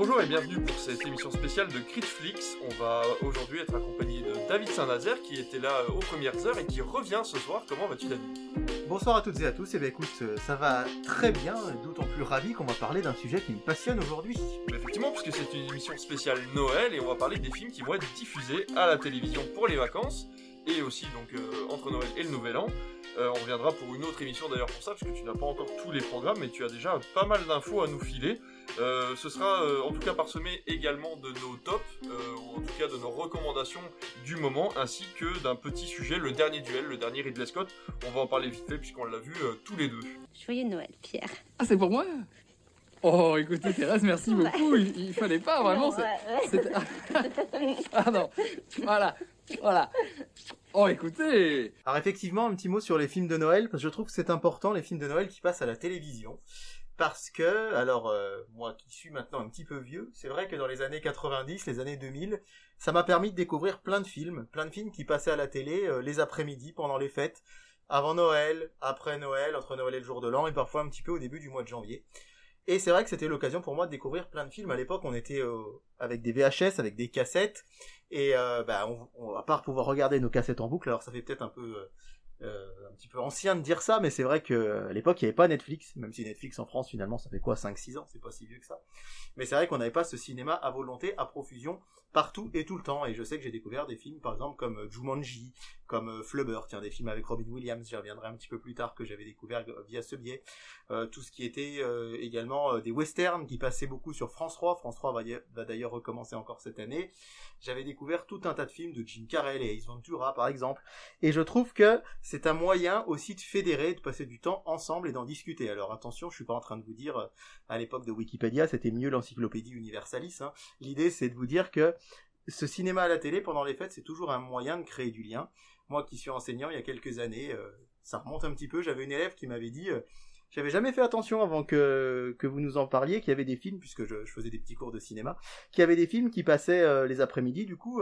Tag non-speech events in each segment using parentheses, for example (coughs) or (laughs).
Bonjour et bienvenue pour cette émission spéciale de Critflix. On va aujourd'hui être accompagné de David Saint-Nazaire qui était là aux premières heures et qui revient ce soir. Comment vas-tu David? Bonsoir à toutes et à tous, et bien écoute, euh, ça va très bien, d'autant plus ravi qu'on va parler d'un sujet qui me passionne aujourd'hui. Effectivement, puisque c'est une émission spéciale Noël et on va parler des films qui vont être diffusés à la télévision pour les vacances et aussi donc euh, entre Noël et le Nouvel An. Euh, on reviendra pour une autre émission d'ailleurs pour ça, parce que tu n'as pas encore tous les programmes, mais tu as déjà pas mal d'infos à nous filer. Euh, ce sera euh, en tout cas parsemé également de nos tops, ou en tout cas de nos recommandations du moment, ainsi que d'un petit sujet, le dernier duel, le dernier Ridley Scott. On va en parler vite fait puisqu'on l'a vu tous les deux. Joyeux Noël, Pierre. Ah, c'est pour moi? Oh, écoutez, Thérèse, merci beaucoup. Il, il fallait pas vraiment. c'était- (laughs) Ah non, voilà, voilà. Oh, écoutez. Alors effectivement, un petit mot sur les films de Noël, parce que je trouve que c'est important, les films de Noël qui passent à la télévision. Parce que, alors, euh, moi qui suis maintenant un petit peu vieux, c'est vrai que dans les années 90, les années 2000, ça m'a permis de découvrir plein de films, plein de films qui passaient à la télé euh, les après-midi, pendant les fêtes, avant Noël, après Noël, entre Noël et le jour de l'an, et parfois un petit peu au début du mois de janvier. Et c'est vrai que c'était l'occasion pour moi de découvrir plein de films. À l'époque, on était euh, avec des VHS, avec des cassettes, et bah, va pas pouvoir regarder nos cassettes en boucle. Alors ça fait peut-être un peu un petit peu ancien de dire ça, mais c'est vrai que à l'époque il n'y avait pas Netflix, même si Netflix en France finalement ça fait quoi 5-6 ans, c'est pas si vieux que ça. Mais c'est vrai qu'on n'avait pas ce cinéma à volonté, à profusion, partout et tout le temps. Et je sais que j'ai découvert des films par exemple comme euh, Jumanji, comme euh, Flubber, tiens des films avec Robin Williams, j'y reviendrai un petit peu plus tard que j'avais découvert via ce biais. Euh, tout ce qui était également des westerns qui passaient beaucoup sur France 3. France 3 va, d'ailleurs recommencer encore cette année. J'avais découvert tout un tas de films de Jim Carrey et Ace Ventura par exemple. Et je trouve que c'est un moyen aussi de fédérer, de passer du temps ensemble et d'en discuter. Alors attention, je suis pas en train de vous dire, à l'époque de Wikipédia, c'était mieux l'encyclopédie Universalis. hein. L'idée, c'est de vous dire que ce cinéma à la télé pendant les fêtes, c'est toujours un moyen de créer du lien. Moi qui suis enseignant il y a quelques années, euh, ça remonte un petit peu, j'avais une élève qui m'avait dit... euh, j'avais jamais fait attention avant que, que vous nous en parliez, qu'il y avait des films, puisque je, faisais des petits cours de cinéma, qu'il y avait des films qui passaient euh, les après-midi, du coup,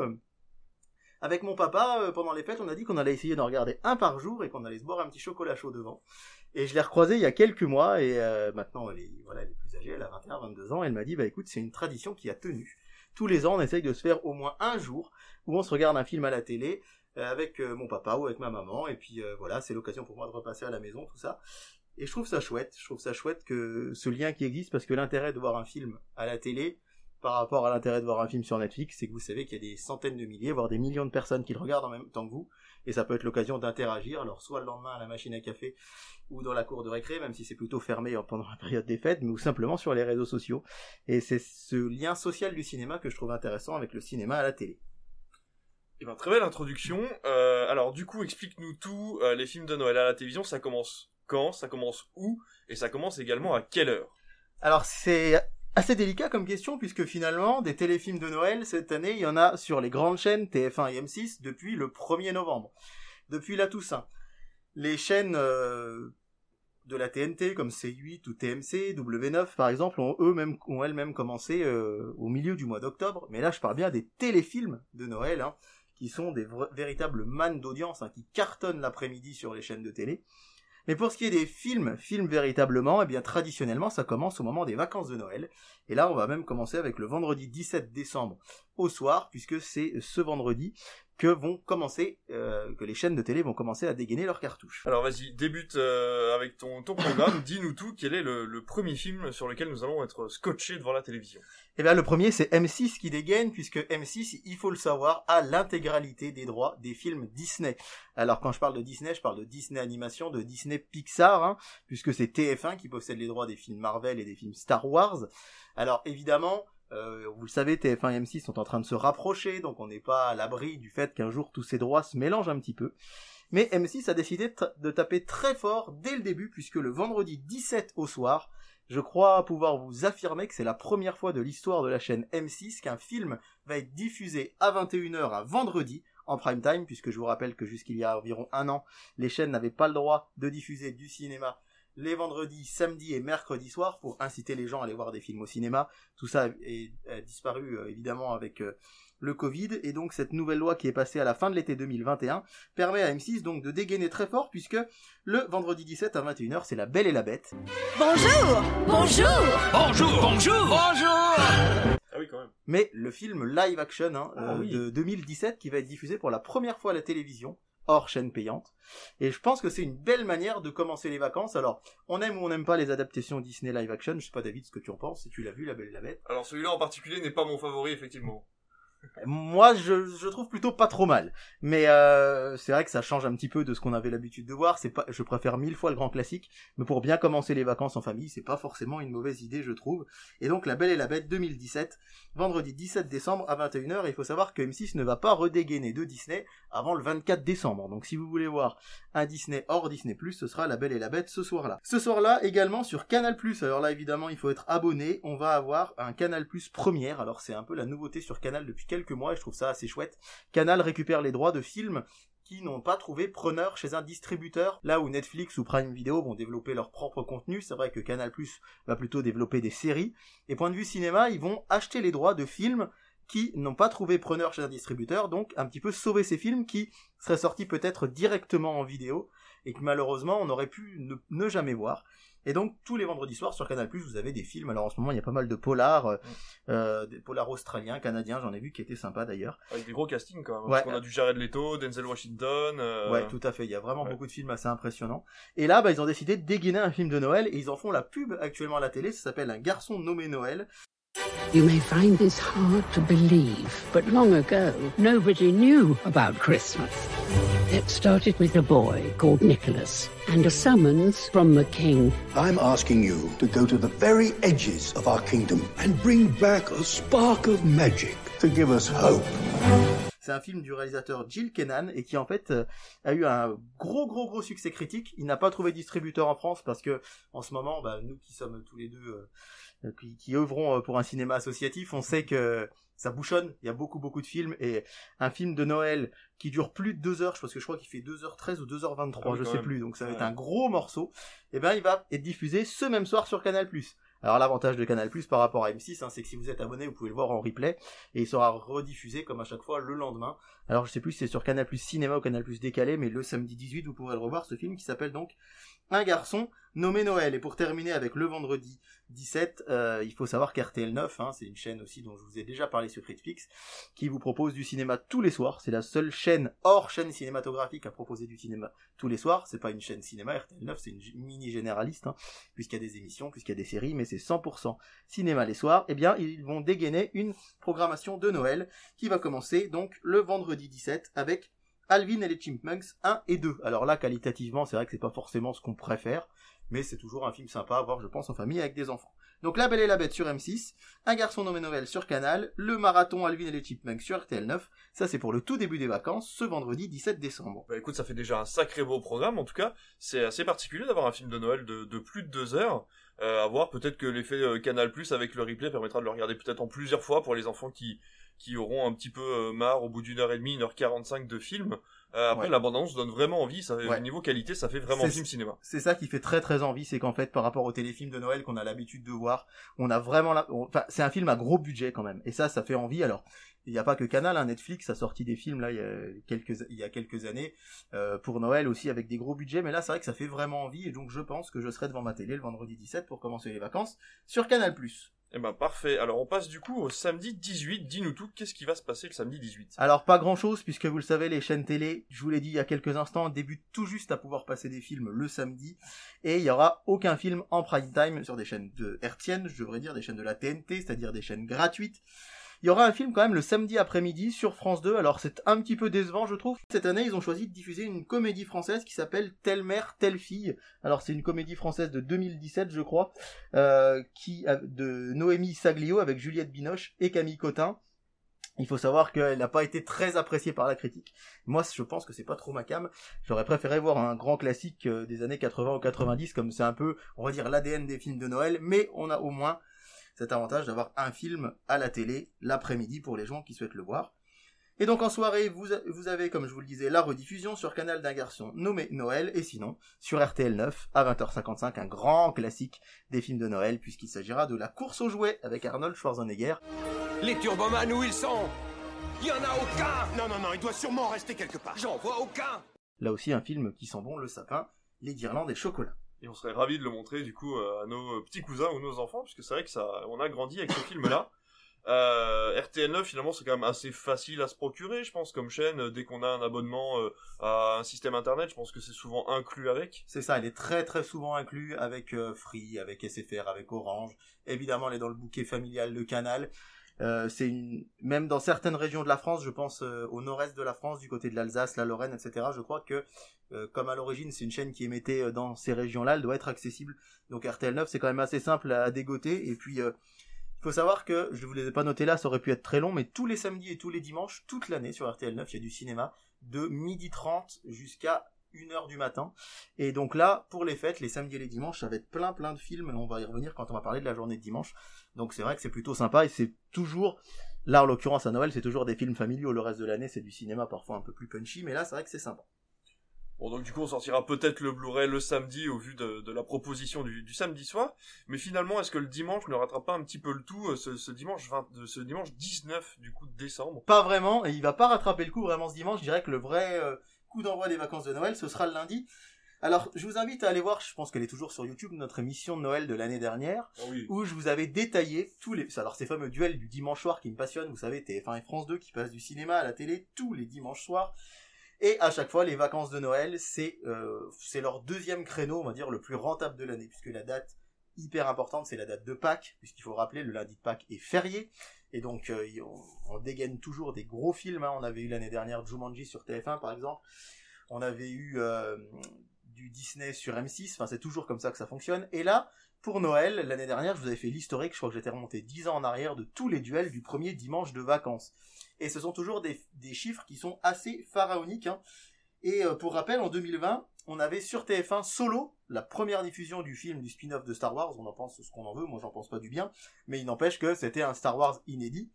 avec mon papa, pendant les fêtes, on a dit qu'on allait essayer d'en regarder un par jour et qu'on allait se boire un petit chocolat chaud devant. Et je l'ai recroisée il y a quelques mois, et maintenant elle est, voilà, elle est plus âgée, elle a 21, 22 ans, elle m'a dit, bah écoute, c'est une tradition qui a tenu. Tous les ans, on essaye de se faire au moins un jour où on se regarde un film à la télé, euh, avec euh, mon papa ou avec ma maman, et puis euh, voilà, c'est l'occasion pour moi de repasser à la maison, tout ça. Et je trouve ça chouette, je trouve ça chouette que ce lien qui existe, parce que l'intérêt de voir un film à la télé, par rapport à l'intérêt de voir un film sur Netflix, c'est que vous savez qu'il y a des centaines de milliers, voire des millions de personnes qui le regardent en même temps que vous, et ça peut être l'occasion d'interagir, alors soit le lendemain à la machine à café, ou dans la cour de récré, même si c'est plutôt fermé pendant la période des fêtes, mais ou simplement sur les réseaux sociaux. Et c'est ce lien social du cinéma que je trouve intéressant avec le cinéma à la télé. Eh ben, très belle introduction. Euh, alors du coup, explique-nous tout. euh, les films de Noël à la télévision, ça commence quand? Ça commence où? Et ça commence également à quelle heure? Alors c'est assez délicat comme question puisque finalement des téléfilms de Noël cette année il y en a sur les grandes chaînes TF1 et M6 depuis le 1er novembre, depuis la Toussaint. Les chaînes euh, de la TNT comme C8 ou TMC, W9 par exemple ont elles-mêmes commencé euh, au milieu du mois d'octobre, mais là je parle bien des téléfilms de Noël hein, qui sont des véritables mannes d'audience hein, qui cartonnent l'après-midi sur les chaînes de télé. Mais pour ce qui est des films, films véritablement, eh bien traditionnellement ça commence au moment des vacances de Noël. Et là on va même commencer avec le vendredi 17 décembre au soir, puisque c'est ce vendredi que vont commencer, euh, que les chaînes de télé vont commencer à dégainer leurs cartouches. Alors vas-y, débute euh, avec ton, ton programme. (coughs) Dis-nous tout. Quel est le, le premier film sur lequel nous allons être scotchés devant la télévision? Et bien le premier c'est M6 qui dégaine, puisque M6, il faut le savoir, a l'intégralité des droits des films Disney. Alors quand je parle de Disney, je parle de Disney Animation, de Disney Pixar, hein, puisque c'est TF1 qui possède les droits des films Marvel et des films Star Wars. Alors évidemment, euh, vous le savez, TF1 et M6 sont en train de se rapprocher, donc on n'est pas à l'abri du fait qu'un jour tous ces droits se mélangent un petit peu. Mais M6 a décidé de taper très fort dès le début, puisque le vendredi 17 au soir, je crois pouvoir vous affirmer que c'est la première fois de l'histoire de la chaîne M6 qu'un film va être diffusé à 21h à vendredi en prime time, puisque je vous rappelle que jusqu'il y a environ un an, les chaînes n'avaient pas le droit de diffuser du cinéma les vendredis, samedis et mercredis soirs pour inciter les gens à aller voir des films au cinéma. Tout ça est, a disparu euh, évidemment avec euh, le Covid. Et donc cette nouvelle loi qui est passée à la fin de l'été 2021 permet à M6 donc de dégainer très fort puisque le vendredi 17 à 21h c'est La Belle et la Bête. Bonjour! Bonjour! Bonjour! Bonjour! Bonjour! Mais le film live action hein, Ah euh, oui. de 2017 qui va être diffusé pour la première fois à la télévision hors chaîne payante. Et je pense que c'est une belle manière de commencer les vacances. Alors, on aime ou on n'aime pas les adaptations Disney live action. Je sais pas David ce que tu en penses, si tu l'as vu, La Belle et la Bête. Alors celui-là en particulier n'est pas mon favori effectivement. Moi, je, trouve plutôt pas trop mal. Mais euh, c'est vrai que ça change un petit peu de ce qu'on avait l'habitude de voir. C'est pas, je préfère mille fois le grand classique. Mais pour bien commencer les vacances en famille, c'est pas forcément une mauvaise idée, je trouve. Et donc, La Belle et la Bête 2017, vendredi 17 décembre à 21h. Il faut savoir que M6 ne va pas redégainer de Disney avant le 24 décembre. Donc, si vous voulez voir un Disney hors Disney+, ce sera La Belle et la Bête ce soir-là. Ce soir-là, également sur Canal+. Alors là, évidemment, il faut être abonné. On va avoir un Canal+, première. Alors, c'est un peu la nouveauté sur Canal depuis quelques mois et je trouve ça assez chouette. Canal récupère les droits de films qui n'ont pas trouvé preneur chez un distributeur, là où Netflix ou Prime Video vont développer leur propre contenu, c'est vrai que Canal+, va plutôt développer des séries, et point de vue cinéma, ils vont acheter les droits de films qui n'ont pas trouvé preneur chez un distributeur, donc un petit peu sauver ces films qui seraient sortis peut-être directement en vidéo, et que malheureusement on aurait pu ne jamais voir. Et donc tous les vendredis soirs sur Canal+, vous avez des films. Alors en ce moment, il y a pas mal de polars, euh, euh, des polars australiens, canadiens, j'en ai vu qui étaient sympas d'ailleurs. Avec des gros castings quand même. Ouais. Parce qu'on a du Jared Leto, Denzel Washington. euh, Ouais, tout à fait. Il y a vraiment ouais. beaucoup de films assez impressionnants. Et là, bah, ils ont décidé de dégainer un film de Noël et ils en font la pub actuellement à la télé. Ça s'appelle Un garçon nommé Noël. You may find this hard to believe, but long ago, nobody knew about Christmas. It started with a boy called Nicholas and a summons from the king. I'm asking you to go to the very edges of our kingdom and bring back a spark of magic to give us hope. C'est un film du réalisateur Jill Kennan et qui en fait euh, a eu un gros gros gros succès critique. Il n'a pas trouvé de distributeur en France parce que en ce moment, bah, nous qui sommes tous les deux euh, qui, qui œuvrons euh, pour un cinéma associatif, on sait que ça bouchonne. Il y a beaucoup beaucoup de films et un film de Noël qui dure plus de deux heures, je pense que je crois qu'il fait 2h13 ou 2h23, Ah oui, je sais même. plus. Donc ça va être un gros morceau. Et ben il va être diffusé ce même soir sur Canal+. Alors l'avantage de Canal+ par rapport à M6, hein, c'est que si vous êtes abonné, vous pouvez le voir en replay et il sera rediffusé comme à chaque fois le lendemain. Alors je sais plus si c'est sur Canal Plus Cinéma ou Canal Plus décalé, mais le samedi 18 vous pourrez le revoir ce film qui s'appelle donc Un garçon nommé Noël. Et pour terminer avec le vendredi 17, euh, il faut savoir qu'RTL 9, hein, c'est une chaîne aussi dont je vous ai déjà parlé sur Netflix, qui vous propose du cinéma tous les soirs. C'est la seule chaîne hors chaîne cinématographique à proposer du cinéma tous les soirs. C'est pas une chaîne cinéma, RTL 9 c'est une mini généraliste, hein, puisqu'il y a des émissions, puisqu'il y a des séries, mais c'est 100% cinéma les soirs. Eh bien ils vont dégainer une programmation de Noël qui va commencer donc le vendredi 17 avec Alvin et les Chipmunks 1 et 2. Alors là, qualitativement, c'est vrai que c'est pas forcément ce qu'on préfère, mais c'est toujours un film sympa à voir, je pense, en famille avec des enfants. Donc La Belle et la Bête sur M6, Un garçon nommé Noël sur Canal, le marathon Alvin et les Chipmunks sur RTL 9. Ça, c'est pour le tout début des vacances, ce vendredi 17 décembre. Bah écoute, ça fait déjà un sacré beau programme. En tout cas, c'est assez particulier d'avoir un film de Noël de, de plus de deux heures. Euh, à voir, peut-être que l'effet euh, Canal Plus avec le replay permettra de le regarder peut-être en plusieurs fois pour les enfants qui qui auront un petit peu euh, marre au bout d'une heure et demie, une heure quarante-cinq de film. Euh, après, Ouais. l'abondance donne vraiment envie. Ça, Ouais. Niveau qualité, ça fait vraiment film cinéma. C'est ça qui fait très très envie, c'est qu'en fait, par rapport aux téléfilms de Noël qu'on a l'habitude de voir, on a vraiment la... Enfin, c'est un film à gros budget quand même. Et ça, ça fait envie. Alors, il n'y a pas que Canal, hein, Netflix a sorti des films là il y a quelques, il y a quelques années euh, pour Noël aussi avec des gros budgets. Mais là, c'est vrai que ça fait vraiment envie. Et donc, je pense que je serai devant ma télé le vendredi 17 pour commencer les vacances sur Canal+. Eh ben parfait. Alors on passe du coup au samedi 18. Dis-nous tout, qu'est-ce qui va se passer le samedi 18 Alors pas grand chose puisque vous le savez les chaînes télé, je vous l'ai dit il y a quelques instants, débutent tout juste à pouvoir passer des films le samedi et il y aura aucun film en prime time sur des chaînes de hertziennes, je devrais dire des chaînes de la TNT, c'est-à-dire des chaînes gratuites. Il y aura un film quand même le samedi après-midi sur France 2, alors c'est un petit peu décevant je trouve. Cette année ils ont choisi de diffuser une comédie française qui s'appelle Telle mère, telle fille. Alors c'est une comédie française de 2017 je crois, euh, qui de Noémie Saglio avec Juliette Binoche et Camille Cotin. Il faut savoir qu'elle n'a pas été très appréciée par la critique. Moi, je pense que c'est pas trop ma cam. J'aurais préféré voir un grand classique euh, des années 80 ou 90, comme c'est un peu, on va dire, l'ADN des films de Noël, mais on a au moins cet avantage d'avoir un film à la télé l'après-midi pour les gens qui souhaitent le voir. Et donc en soirée, vous, a- vous avez, comme je vous le disais, la rediffusion sur Canal d'un garçon nommé Noël, et sinon, sur RTL 9, à 20h55, un grand classique des films de Noël, puisqu'il s'agira de La course aux jouets avec Arnold Schwarzenegger. Les Turboman, où ils sont? Il y en a aucun Non, non, non, il doit sûrement rester quelque part. J'en vois aucun Là aussi un film qui sent bon le sapin, les guirlandes et chocolat. Et on serait ravis de le montrer du coup euh, à nos petits cousins ou nos enfants, puisque c'est vrai que ça, on a grandi avec ce (laughs) film-là. Euh, RTL9 finalement c'est quand même assez facile à se procurer je pense comme chaîne euh, dès qu'on a un abonnement euh, à un système internet je pense que c'est souvent inclus avec C'est ça, elle est très très souvent inclus avec euh, Free, avec SFR, avec Orange. Évidemment, elle est dans le bouquet familial de Canal. Euh, c'est une... même dans certaines régions de la France, je pense euh, au nord-est de la France, du côté de l'Alsace, la Lorraine, etc. Je crois que euh, comme à l'origine c'est une chaîne qui émettait dans ces régions-là, elle doit être accessible. Donc RTL9 c'est quand même assez simple à dégoter. Et puis il faut savoir que je vous les ai pas notés là, ça aurait pu être très long, mais tous les samedis et tous les dimanches, toute l'année sur RTL9, il y a du cinéma de midi 30 jusqu'à 1h du matin. Et donc là, pour les fêtes, les samedis et les dimanches, ça va être plein plein de films. On va y revenir quand on va parler de la journée de dimanche. Donc c'est vrai que c'est plutôt sympa et c'est toujours, là en l'occurrence à Noël, c'est toujours des films familiaux. Le reste de l'année, c'est du cinéma parfois un peu plus punchy, mais là c'est vrai que c'est sympa. Bon, donc du coup, on sortira peut-être le Blu-ray le samedi au vu de, de la proposition du, du samedi soir. Mais finalement, est-ce que le dimanche ne rattrape pas un petit peu le tout euh, ce, ce dimanche 20, de- ce dimanche 19 du coup de décembre? Pas vraiment, et il va pas rattraper le coup vraiment ce dimanche. Je dirais que le vrai euh, coup d'envoi des vacances de Noël, ce sera le lundi. Alors, je vous invite à aller voir, je pense qu'elle est toujours sur YouTube, notre émission de Noël de l'année dernière. Ah oui. où je vous avais détaillé tous les alors ces fameux duels du dimanche soir qui me passionnent vous savez TF1 et France 2 qui passent du cinéma à la télé tous les dimanches soirs et à chaque fois les vacances de Noël c'est euh, c'est leur deuxième créneau on va dire le plus rentable de l'année puisque la date hyper importante c'est la date de Pâques puisqu'il faut rappeler le lundi de Pâques est férié et donc euh, on, dégaine toujours des gros films hein. on avait eu l'année dernière Jumanji sur TF1 par exemple on avait eu euh, du Disney sur M6 enfin c'est toujours comme ça que ça fonctionne et là pour Noël, l'année dernière, je vous avais fait l'historique, je crois que j'étais remonté 10 ans en arrière de tous les duels du premier dimanche de vacances. Et ce sont toujours des, des chiffres qui sont assez pharaoniques. hein. Et euh, pour rappel, en 2020, on avait sur TF1 Solo, la première diffusion du film du spin-off de Star Wars. On en pense ce qu'on en veut, moi j'en pense pas du bien, mais il n'empêche que c'était un Star Wars inédit.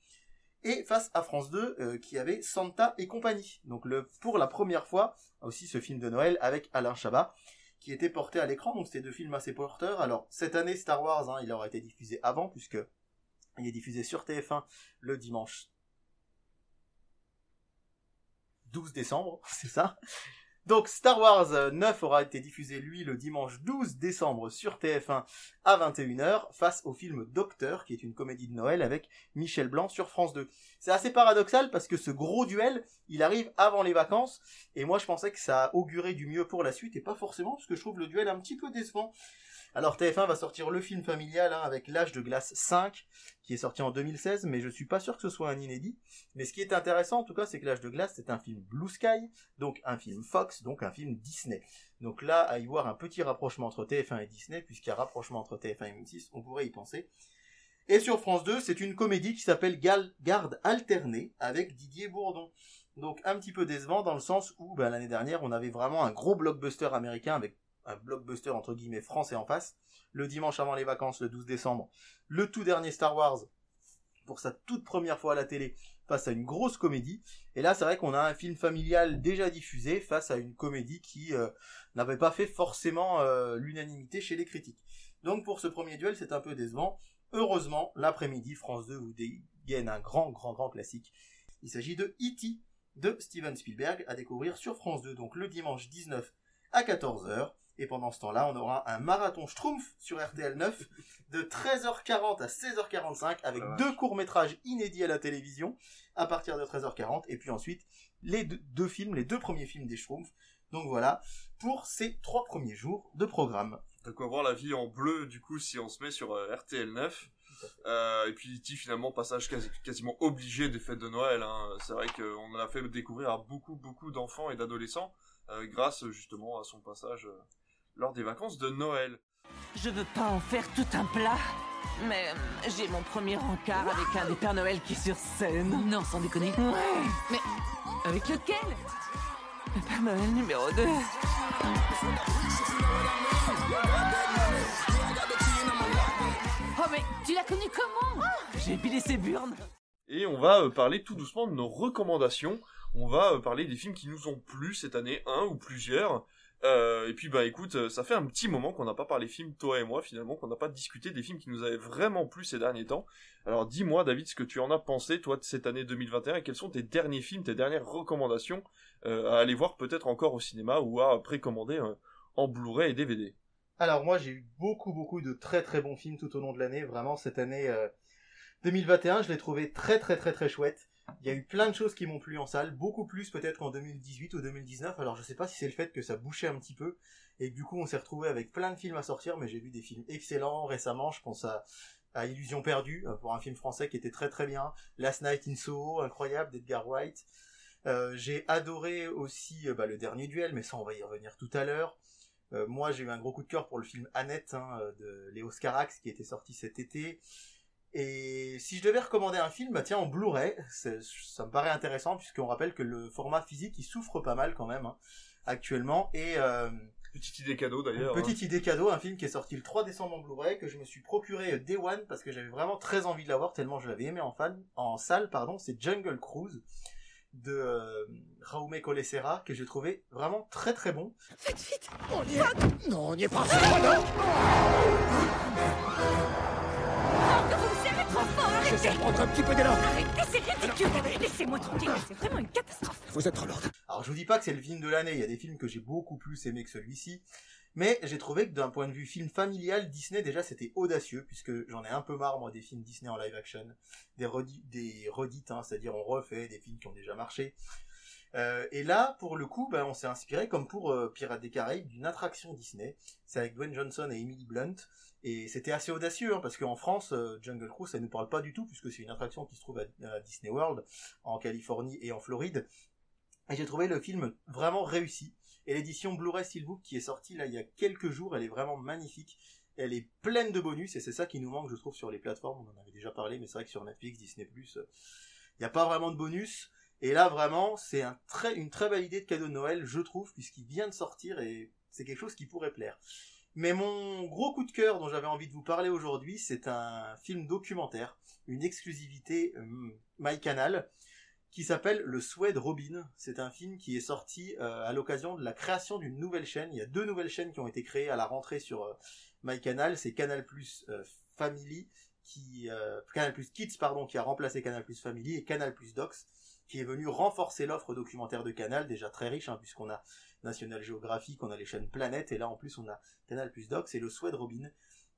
Et face à France 2, euh, qui avait Santa et compagnie. Donc pour la première fois, aussi ce film de Noël avec Alain Chabat qui était porté à l'écran, donc c'était deux films assez porteurs. Alors cette année Star Wars, hein, il aura été diffusé avant puisque il est diffusé sur TF1 le dimanche 12 décembre, (laughs) c'est ça? Donc Star Wars euh, 9 aura été diffusé lui le dimanche 12 décembre sur TF1 à 21h face au film Docteur qui est une comédie de Noël avec Michel Blanc sur France 2. C'est assez paradoxal parce que ce gros duel, il arrive avant les vacances et moi je pensais que ça augurait du mieux pour la suite et pas forcément parce que je trouve le duel un petit peu décevant. Alors TF1 va sortir le film familial hein, avec L'âge de glace 5 qui est sorti en 2016 mais je suis pas sûr que ce soit un inédit. Mais ce qui est intéressant en tout cas c'est que L'âge de glace c'est un film Blue Sky, donc un film Fox, donc un film Disney. Donc là à y voir un petit rapprochement entre TF1 et Disney puisqu'il y a rapprochement entre TF1 et M6, on pourrait y penser. Et sur France 2, c'est une comédie qui s'appelle Garde alternée avec Didier Bourdon. Donc un petit peu décevant dans le sens où ben, l'année dernière on avait vraiment un gros blockbuster américain avec un blockbuster entre guillemets français en face. Le dimanche avant les vacances, le 12 décembre, le tout dernier Star Wars pour sa toute première fois à la télé face à une grosse comédie. Et là c'est vrai qu'on a un film familial déjà diffusé face à une comédie qui euh, n'avait pas fait forcément euh, l'unanimité chez les critiques. Donc pour ce premier duel c'est un peu décevant. Heureusement, l'après-midi, France 2 vous dégaine un grand, grand, grand classique. Il s'agit de E.T. de Steven Spielberg à découvrir sur France 2, donc le dimanche 19 à 14h. Et pendant ce temps-là, on aura un marathon Schtroumpf sur RTL 9 de 13h40 à 16h45 avec deux courts-métrages inédits à la télévision à partir de 13h40. Et puis ensuite, les deux, deux films, les deux premiers films des Schtroumpfs. Donc voilà, pour ces trois premiers jours de programme. De quoi voir la vie en bleu, du coup, si on se met sur euh, RTL 9. Euh, et puis E.T. finalement, passage quasi- quasiment obligé des fêtes de Noël. hein. C'est vrai qu'on a fait découvrir à beaucoup, beaucoup d'enfants et d'adolescents euh, grâce justement à son passage euh, lors des vacances de Noël. Je veux pas en faire tout un plat, mais j'ai mon premier encart avec un des Pères Noël qui est sur scène. Non, sans déconner. Ouais, Mais avec lequel? Le Père Noël numéro 2. Oh, mais tu l'as connu comment? J'ai épilé ses burnes. Et on va euh, parler tout doucement de nos recommandations. On va euh, parler des films qui nous ont plu cette année, un ou plusieurs. Euh, et puis bah écoute, euh, ça fait un petit moment qu'on n'a pas parlé films, toi et moi finalement, qu'on n'a pas discuté des films qui nous avaient vraiment plu ces derniers temps. Alors dis-moi David ce que tu en as pensé toi de cette année 2021 et quels sont tes derniers films, tes dernières recommandations euh, à aller voir peut-être encore au cinéma ou à précommander en Blu-ray et DVD. Alors moi j'ai eu beaucoup beaucoup de très très bons films tout au long de l'année. Vraiment cette année, euh, 2021, je l'ai trouvé très très très très chouette. Il y a eu plein de choses qui m'ont plu en salle, beaucoup plus peut-être qu'en 2018 ou 2019. Alors je sais pas si c'est le fait que ça bouchait un petit peu et que du coup on s'est retrouvé avec plein de films à sortir, mais j'ai vu des films excellents récemment. Je pense à, Illusion perdue euh, pour un film français qui était très très bien, Last Night in Soho, incroyable d'Edgar Wright. Euh, j'ai adoré aussi euh, bah, le dernier duel, mais ça on va y revenir tout à l'heure. Euh, moi j'ai eu un gros coup de cœur pour le film Annette hein, de Léo Scarax qui était sorti cet été. Et si je devais recommander un film, bah tiens, en Blu-ray, ça me paraît intéressant puisqu'on rappelle que le format physique il souffre pas mal quand même hein, actuellement. Et euh, Petite idée cadeau d'ailleurs. petite idée cadeau, un film qui est sorti le 3 décembre en Blu-ray que je me suis procuré euh, Day One parce que j'avais vraiment très envie de l'avoir tellement je l'avais aimé en fan, en salle pardon. C'est Jungle Cruise de euh, Raume Colessera que j'ai trouvé vraiment très très bon. Faites vite On y est Non, on n'y est pas Oh non fort J'essaie Arrêtez de prendre un petit peu d'élan Arrêtez, c'est ridicule Laissez-moi tranquille, c'est vraiment une catastrophe Vous êtes trop lourde. Alors je vous dis pas que c'est le film de l'année, il y a des films que j'ai beaucoup plus aimé que celui-ci, mais j'ai trouvé que d'un point de vue film familial, Disney déjà c'était audacieux, puisque j'en ai un peu marre moi des films Disney en live action, des, redi- des redites, hein, c'est-à-dire on refait des films qui ont déjà marché. Euh, et là, pour le coup, ben, on s'est inspiré, comme pour euh, Pirates des Caraïbes, d'une attraction Disney. C'est avec Dwayne Johnson et Emily Blunt. Et c'était assez audacieux, hein, parce qu'en France, euh, Jungle Cruise, ça ne nous parle pas du tout, puisque c'est une attraction qui se trouve à, Disney World, en Californie et en Floride. Et j'ai trouvé le film vraiment réussi. Et l'édition Blu-ray Steelbook qui est sortie là il y a quelques jours, elle est vraiment magnifique. Elle est pleine de bonus et c'est ça qui nous manque, je trouve, sur les plateformes. On en avait déjà parlé, mais c'est vrai que sur Netflix, Disney+, euh, il n'y a pas vraiment de bonus. Et là, vraiment, c'est une très belle idée de cadeau de Noël, je trouve, puisqu'il vient de sortir et c'est quelque chose qui pourrait plaire. Mais mon gros coup de cœur dont j'avais envie de vous parler aujourd'hui, c'est un film documentaire, une exclusivité euh, MyCanal, qui s'appelle Le souhait de Robin. C'est un film qui est sorti euh, à l'occasion de la création d'une nouvelle chaîne. Il y a deux nouvelles chaînes qui ont été créées à la rentrée sur euh, MyCanal. C'est Canal Plus Family, qui Canal Plus Kids pardon, qui a remplacé Canal Plus Family et Canal Plus Docs, qui est venu renforcer l'offre documentaire de Canal, déjà très riche, hein, puisqu'on a National Geographic, on a les chaînes Planète, et là en plus on a Canal Plus Docs et Le souhait de Robin.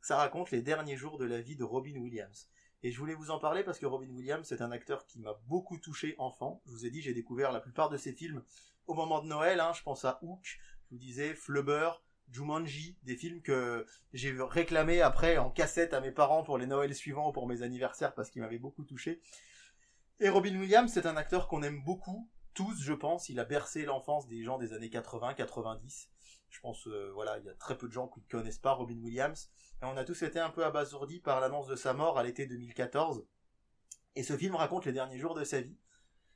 Ça raconte les derniers jours de la vie de Robin Williams. Et je voulais vous en parler parce que Robin Williams, c'est un acteur qui m'a beaucoup touché enfant. Je vous ai dit, j'ai découvert la plupart de ses films au moment de Noël. Hein. Je pense à Hook, je vous disais, Flubber, Jumanji, des films que j'ai réclamé après en cassette à mes parents pour les Noëls suivants ou pour mes anniversaires parce qu'il m'avait beaucoup touché. Et Robin Williams, c'est un acteur qu'on aime beaucoup, tous, je pense. Il a bercé l'enfance des gens des années 80, 90. Je pense, euh, voilà, il y a très peu de gens qui ne connaissent pas Robin Williams. Et on a tous été un peu abasourdis par l'annonce de sa mort à l'été 2014. Et ce film raconte les derniers jours de sa vie.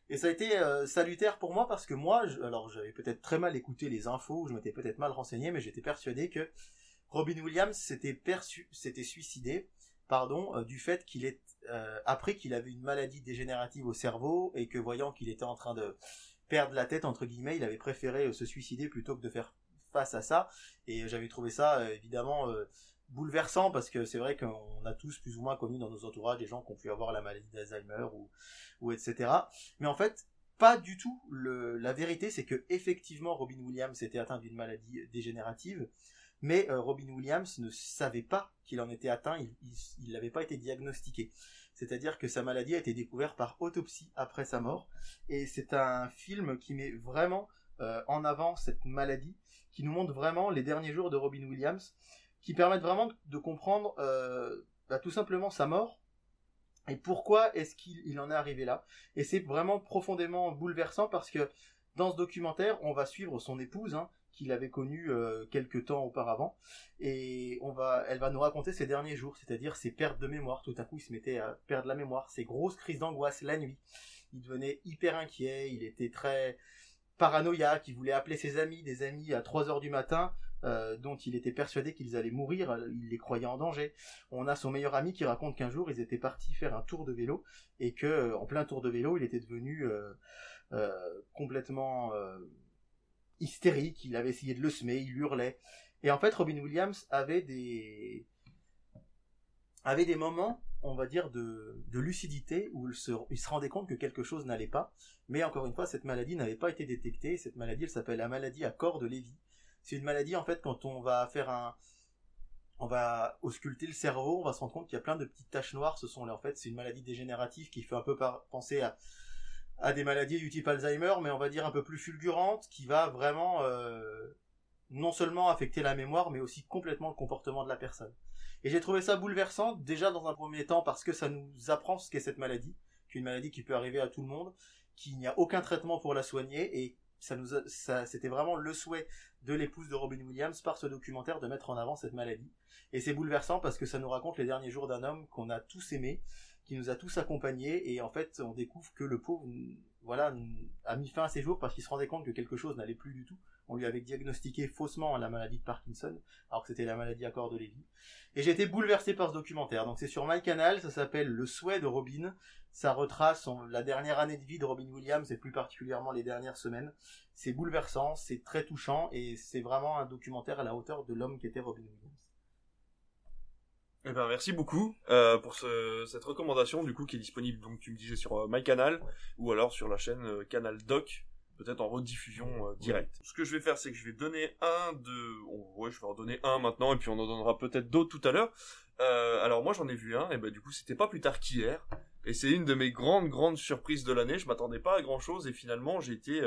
Et ça a été euh, salutaire pour moi parce que moi, alors j'avais peut-être très mal écouté les infos, je m'étais peut-être mal renseigné, mais j'étais persuadé que Robin Williams s'était suicidé, pardon, euh, du fait qu'il est euh, appris qu'il avait une maladie dégénérative au cerveau et que voyant qu'il était en train de perdre la tête entre guillemets, il avait préféré euh, se suicider plutôt que de faire face à ça. Et j'avais trouvé ça euh, évidemment euh, bouleversant parce que c'est vrai qu'on a tous plus ou moins connu dans nos entourages des gens qui ont pu avoir la maladie d'Alzheimer ou, etc. Mais en fait, pas du tout. La vérité, c'est que effectivement, Robin Williams était atteint d'une maladie dégénérative, mais euh, Robin Williams ne savait pas qu'il en était atteint. Il n'avait pas été diagnostiqué. C'est-à-dire que sa maladie a été découverte par autopsie après sa mort. Et c'est un film qui met vraiment euh, en avant cette maladie, qui nous montre vraiment les derniers jours de Robin Williams, qui permettent vraiment de comprendre euh, bah, tout simplement sa mort et pourquoi est-ce qu'il il en est arrivé là. Et c'est vraiment profondément bouleversant parce que dans ce documentaire, on va suivre son épouse, hein, qu'il avait connue euh, quelques temps auparavant, et on va, elle va nous raconter ses derniers jours, c'est-à-dire ses pertes de mémoire. Tout à coup, il se mettait à perdre la mémoire, ses grosses crises d'angoisse la nuit. Il devenait hyper inquiet, il était très paranoïaque, il voulait appeler ses amis, des amis à 3 heures du matin, euh, dont il était persuadé qu'ils allaient mourir, il les croyait en danger. On a son meilleur ami qui raconte qu'un jour ils étaient partis faire un tour de vélo et que en plein tour de vélo il était devenu euh, complètement hystérique, il avait essayé de le semer, il hurlait. Et en fait Robin Williams avait des avait des moments, on va dire, de, de lucidité où il se, il se rendait compte que quelque chose n'allait pas. Mais encore une fois, cette maladie n'avait pas été détectée. Cette maladie, elle s'appelle la maladie à corps de Lévy. C'est une maladie, en fait, quand on va faire un, on va ausculter le cerveau, on va se rendre compte qu'il y a plein de petites taches noires. Ce sont en fait, c'est une maladie dégénérative qui fait un peu penser à, à des maladies du type Alzheimer, mais on va dire un peu plus fulgurante, qui va vraiment euh, non seulement affecter la mémoire, mais aussi complètement le comportement de la personne. Et j'ai trouvé ça bouleversant, déjà dans un premier temps parce que ça nous apprend ce qu'est cette maladie, qu'une maladie qui peut arriver à tout le monde, qu'il n'y a aucun traitement pour la soigner et ça nous ça, c'était vraiment le souhait de l'épouse de Robin Williams par ce documentaire de mettre en avant cette maladie. Et c'est bouleversant parce que ça nous raconte les derniers jours d'un homme qu'on a tous aimé, qui nous a tous accompagnés et en fait on découvre que le pauvre voilà a mis fin à ses jours parce qu'il se rendait compte que quelque chose n'allait plus du tout on lui avait diagnostiqué faussement la maladie de Parkinson, alors que c'était la maladie à corps de Lévy. Et j'ai été bouleversé par ce documentaire. Donc c'est sur MyCanal, ça s'appelle Le souhait de Robin. Ça retrace la dernière année de vie de Robin Williams et plus particulièrement les dernières semaines. C'est bouleversant, c'est très touchant et c'est vraiment un documentaire à la hauteur de l'homme qui était Robin Williams. Eh ben merci beaucoup euh, pour cette recommandation du coup qui est disponible donc tu me disais sur euh, MyCanal ou alors sur la chaîne euh, Canal Doc peut-être en rediffusion euh, directe. Ce que je vais faire, c'est que je vais donner un de... ouais, je vais en donner un maintenant, et puis on en donnera peut-être d'autres tout à l'heure. Euh, alors moi j'en ai vu un, et ben du coup c'était pas plus tard qu'hier, et c'est une de mes grandes grandes surprises de l'année, je m'attendais pas à grand chose, et finalement j'ai été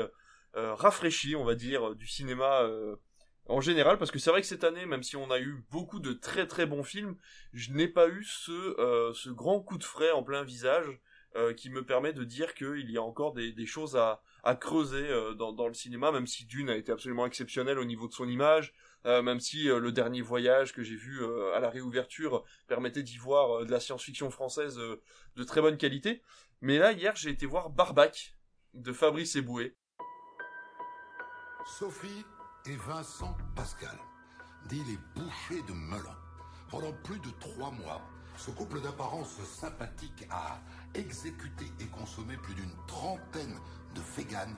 euh, rafraîchi, on va dire, du cinéma en général, parce que c'est vrai que cette année, même si on a eu beaucoup de très très bons films, je n'ai pas eu ce, ce grand coup de frais en plein visage, qui me permet de dire qu'il y a encore des, choses à, creuser euh, dans, dans, le cinéma, même si Dune a été absolument exceptionnel au niveau de son image, euh, même si euh, le dernier voyage que j'ai vu à la réouverture permettait d'y voir de la science-fiction française de très bonne qualité. Mais là, hier, j'ai été voir Barbac de Fabrice Eboué. Sophie et Vincent Pascal, dit les bouchers de Melun. Pendant plus de trois mois, ce couple d'apparence sympathique a exécuté et consommé plus d'une trentaine de vegan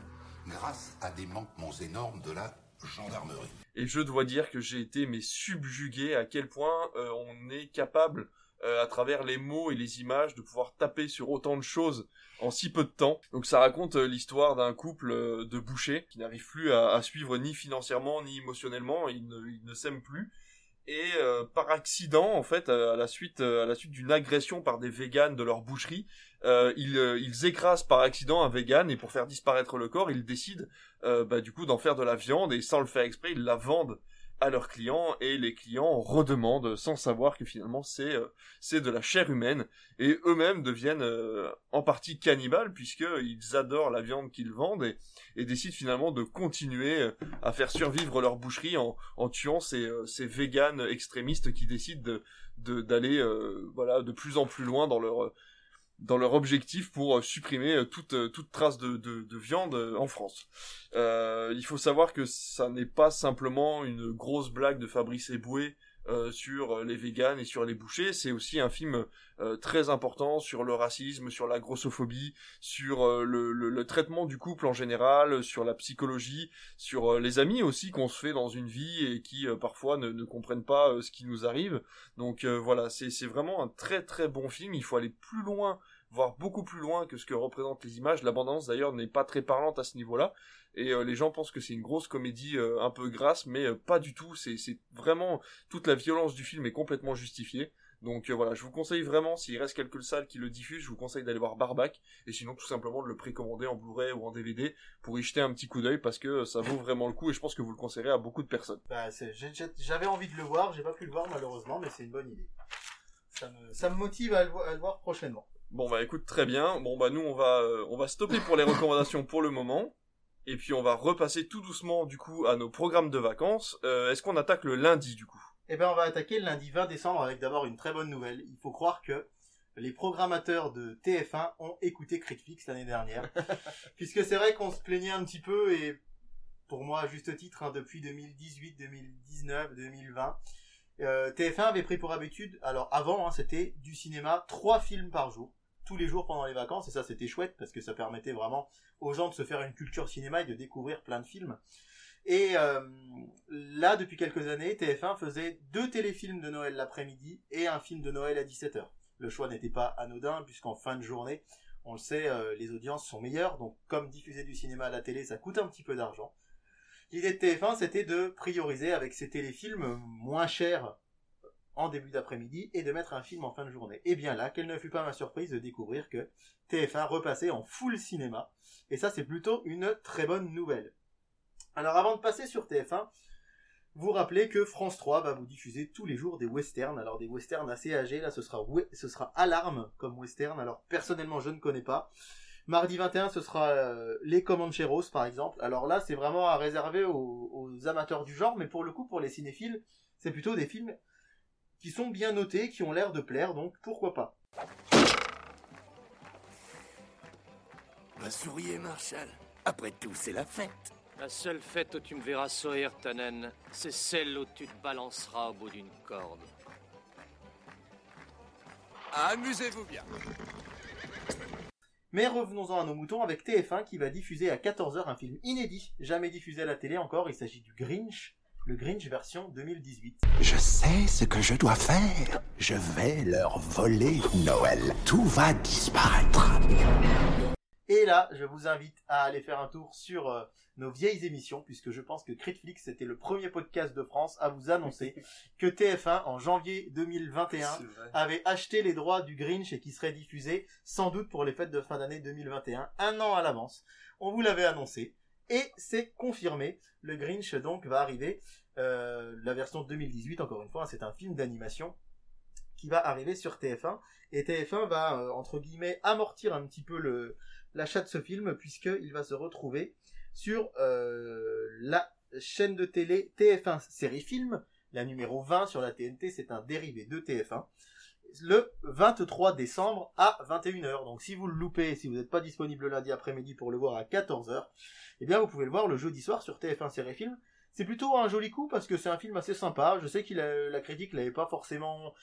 grâce à des manquements énormes de la gendarmerie. Et je dois dire que j'ai été mais subjugué à quel point euh, on est capable euh, à travers les mots et les images de pouvoir taper sur autant de choses en si peu de temps. Donc ça raconte euh, l'histoire d'un couple de bouchers qui n'arrive plus à, suivre ni financièrement ni émotionnellement, ils ne, s'aiment plus et euh, par accident en fait à la suite euh, d'une agression par des véganes de leur boucherie euh, ils, ils écrasent par accident un vegan et pour faire disparaître le corps ils décident bah, du coup d'en faire de la viande et sans le faire exprès ils la vendent à leurs clients et les clients redemandent sans savoir que finalement c'est euh, c'est de la chair humaine. Et eux-mêmes deviennent euh, en partie cannibales puisqu'ils adorent la viande qu'ils vendent et, et, décident finalement de continuer euh, à faire survivre leur boucherie en, en tuant ces, ces véganes extrémistes qui décident de d'aller voilà de plus en plus loin dans leur dans leur objectif pour euh, supprimer euh, toute, euh, toute trace de, de, viande en France. il faut savoir que ça n'est pas simplement une grosse blague de Fabrice Eboué euh, sur les véganes et sur les bouchers. C'est aussi un film euh, très important sur le racisme, sur la grossophobie, sur euh, le, le, traitement du couple en général, sur la psychologie, sur les amis aussi qu'on se fait dans une vie et qui parfois ne, ne, comprennent pas ce qui nous arrive. Donc voilà, c'est vraiment un très très bon film. Il faut aller plus loin voire beaucoup plus loin que ce que représentent les images. L'abondance d'ailleurs n'est pas très parlante à ce niveau-là et euh, les gens pensent que c'est une grosse comédie euh, un peu grasse, mais euh, pas du tout. C'est vraiment toute la violence du film est complètement justifiée. Donc voilà, je vous conseille vraiment, s'il reste quelques salles qui le diffusent, je vous conseille d'aller voir Barbac, et sinon tout simplement de le précommander en Blu-ray ou en DVD pour y jeter un petit coup d'œil parce que ça vaut vraiment le coup et je pense que vous le conseillerez à beaucoup de personnes. Bah, J'avais envie de le voir, j'ai pas pu le voir malheureusement, mais c'est une bonne idée. Ça me, motive à le, à le, voir prochainement. Bon bah écoute très bien. Bon bah nous on va on va stopper pour les recommandations pour le moment. Et puis on va repasser tout doucement du coup à nos programmes de vacances. Euh, est-ce qu'on attaque le lundi du coup? Eh ben on va attaquer le lundi 20 décembre avec d'abord une très bonne nouvelle. Il faut croire que les programmateurs de TF1 ont écouté Critflix l'année dernière. (laughs) Puisque c'est vrai qu'on se plaignait un petit peu et pour moi à juste titre hein, depuis 2018, 2019, 2020. TF1 avait pris pour habitude, alors avant hein, c'était du cinéma, trois films par jour tous les jours pendant les vacances et ça c'était chouette parce que ça permettait vraiment aux gens de se faire une culture cinéma et de découvrir plein de films. Et euh, là, depuis quelques années, TF1 faisait deux téléfilms de Noël l'après-midi et un film de Noël à 17h. Le choix n'était pas anodin puisqu'en fin de journée, on le sait, euh, les audiences sont meilleures. Donc comme diffuser du cinéma à la télé, ça coûte un petit peu d'argent. L'idée de TF1, c'était de prioriser avec ces téléfilms moins chers en début d'après-midi et de mettre un film en fin de journée. Et bien là, quelle ne fut pas ma surprise de découvrir que TF1 repassait en full cinéma. Et ça, c'est plutôt une très bonne nouvelle. Alors avant de passer sur TF1, vous rappelez que France 3 va vous diffuser tous les jours des westerns. Alors des westerns assez âgés, là ce sera, ce sera Alarme comme western. Alors personnellement je ne connais pas. Mardi 21 ce sera euh, Les Comancheros par exemple. Alors là c'est vraiment à réserver aux, amateurs du genre, mais pour le coup pour les cinéphiles c'est plutôt des films qui sont bien notés, qui ont l'air de plaire, donc pourquoi pas. Va souriez Marshall. Après tout c'est la fête. La seule fête où tu me verras sourire, Tannen, c'est celle où tu te balanceras au bout d'une corde. Amusez-vous bien. Mais revenons-en à nos moutons avec TF1 qui va diffuser à 14h un film inédit, jamais diffusé à la télé encore, il s'agit du Grinch, le Grinch version 2018. Je sais ce que je dois faire. Je vais leur voler Noël. Tout va disparaître. Et là, je vous invite à aller faire un tour sur euh, nos vieilles émissions, puisque je pense que Critflix était le premier podcast de France à vous annoncer (laughs) que TF1, en janvier 2021, avait acheté les droits du Grinch et qui serait diffusé sans doute pour les fêtes de fin d'année 2021, un an à l'avance. On vous l'avait annoncé. Et c'est confirmé, le Grinch donc va arriver, euh, la version 2018 encore une fois, c'est un film d'animation qui va arriver sur TF1 et TF1 va euh, entre guillemets amortir un petit peu l'achat de ce film puisqu'il va se retrouver sur euh, la chaîne de télé TF1 série film, la numéro 20 sur la TNT, c'est un dérivé de TF1 le 23 décembre à 21h. Donc si vous le loupez, si vous n'êtes pas disponible lundi après-midi pour le voir à 14h, eh bien vous pouvez le voir le jeudi soir sur TF1 Série Film. C'est plutôt un joli coup parce que c'est un film assez sympa. Je sais qu'il la critique l'avait pas forcément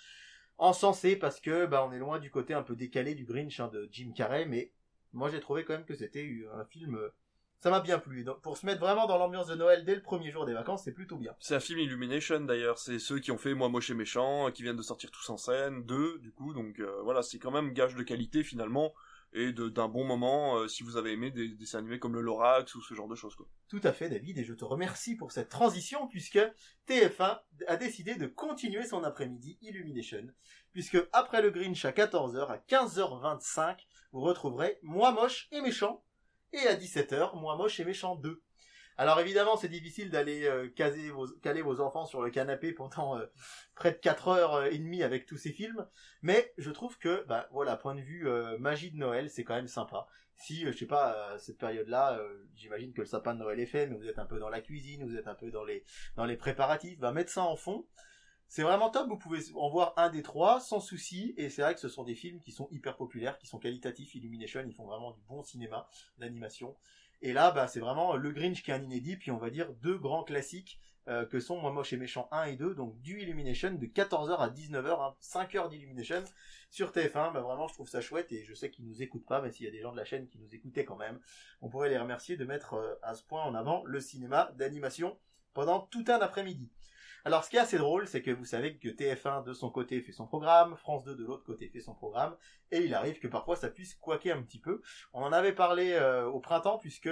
encensé parce que bah on est loin du côté un peu décalé du Grinch hein, de Jim Carrey, mais moi j'ai trouvé quand même que c'était un film ça m'a bien plu. Donc, pour se mettre vraiment dans l'ambiance de Noël dès le premier jour des vacances, c'est plutôt bien. C'est un film Illumination d'ailleurs, c'est ceux qui ont fait Moi moche et méchant, qui viennent de sortir tous en scène, deux du coup, donc euh, voilà, c'est quand même gage de qualité finalement et d'un bon moment euh, si vous avez aimé des, dessins animés comme le Lorax ou ce genre de choses quoi. Tout à fait David et je te remercie pour cette transition puisque TF1 a décidé de continuer son après-midi Illumination puisque après le Grinch à 14h à 15h25 vous retrouverez Moi moche et méchant et à 17h, Moi moche et méchant 2. Alors évidemment, c'est difficile d'aller euh, vos, caler vos enfants sur le canapé pendant euh, près de 4 heures euh, et demie avec tous ces films, mais je trouve que, bah voilà, point de vue magie de Noël, c'est quand même sympa. Si, je sais pas, cette période-là, j'imagine que le sapin de Noël est fait, mais vous êtes un peu dans la cuisine, vous êtes un peu dans les dans les préparatifs, bah mettre ça en fond. C'est vraiment top, vous pouvez en voir un des trois sans souci, et c'est vrai que ce sont des films qui sont hyper populaires, qui sont qualitatifs, Illumination, ils font vraiment du bon cinéma, d'animation. Et là, bah, c'est vraiment le Grinch qui est un inédit, puis on va dire deux grands classiques euh, que sont Moi Moche et Méchant 1 et 2, donc du Illumination de 14h à 19h, 5 hein, heures d'Illumination sur TF1. Bah, vraiment, je trouve ça chouette et je sais qu'ils nous écoutent pas, mais s'il y a des gens de la chaîne qui nous écoutaient quand même, on pourrait les remercier de mettre euh, à ce point en avant le cinéma d'animation pendant tout un après-midi. Alors, ce qui est assez drôle, c'est que vous savez que TF1 de son côté fait son programme, France 2 de l'autre côté fait son programme, et il arrive que parfois ça puisse quaquer un petit peu. On en avait parlé euh, au printemps, puisque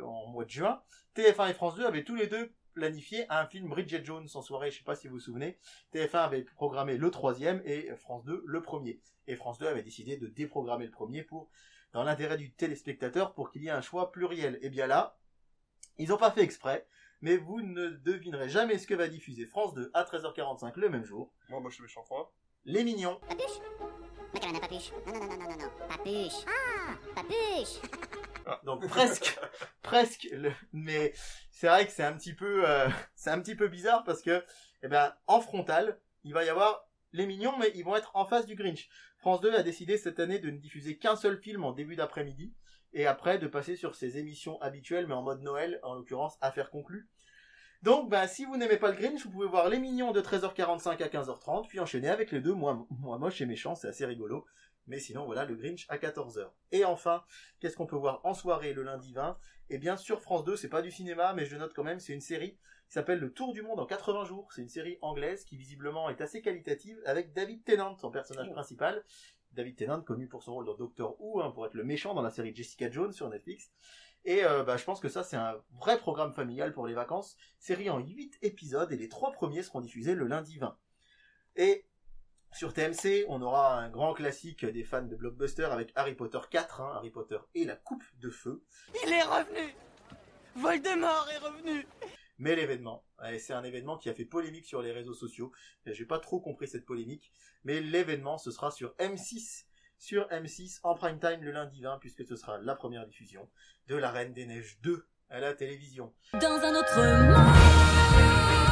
en mois de juin, TF1 et France 2 avaient tous les deux planifié un film Bridget Jones en soirée, je sais pas si vous vous souvenez. TF1 avait programmé le troisième et France 2 le premier. Et France 2 avait décidé de déprogrammer le premier pour, dans l'intérêt du téléspectateur, pour qu'il y ait un choix pluriel. Et bien là, ils n'ont pas fait exprès mais vous ne devinerez jamais ce que va diffuser France 2 à 13h45 le même jour. Moi, moi je suis méchant froid. Les Mignons. Papuche Mais. Non, non, non, non, non, non. Papuche. Ah, papuche. Ah, (laughs) donc presque, presque, le, mais c'est vrai que c'est un petit peu, euh, c'est un petit peu bizarre parce que, eh ben, en frontal, il va y avoir les mignons, mais ils vont être en face du Grinch. France 2 a décidé cette année de ne diffuser qu'un seul film en début d'après-midi et après de passer sur ses émissions habituelles, mais en mode Noël, en l'occurrence Affaire conclue. Donc, bah, si vous n'aimez pas le Grinch, vous pouvez voir Les Mignons de 13h45 à 15h30, puis enchaîner avec les deux, moi, moi moche et méchant, c'est assez rigolo. Mais sinon, voilà, le Grinch à 14h. Et enfin, qu'est-ce qu'on peut voir en soirée le lundi 20 Eh bien, sur France 2, c'est pas du cinéma, mais je note quand même, c'est une série qui s'appelle Le Tour du Monde en 80 jours. C'est une série anglaise qui visiblement est assez qualitative, avec David Tennant en personnage principal, David Tennant, connu pour son rôle dans Doctor Who, hein, pour être le méchant dans la série Jessica Jones sur Netflix. Et euh, bah, je pense que ça, c'est un vrai programme familial pour les vacances. Série en 8 épisodes, et les trois premiers seront diffusés le lundi 20. Et sur TMC, on aura un grand classique des fans de blockbuster avec Harry Potter 4, hein, Harry Potter et la coupe de feu. Il est revenu Voldemort est revenu Mais l'événement, c'est un événement qui a fait polémique sur les réseaux sociaux. J'ai pas trop compris cette polémique, mais l'événement ce sera sur M6, sur M6 en prime time le lundi 20, puisque ce sera la première diffusion de La Reine des Neiges 2 à la télévision. Dans un autre monde.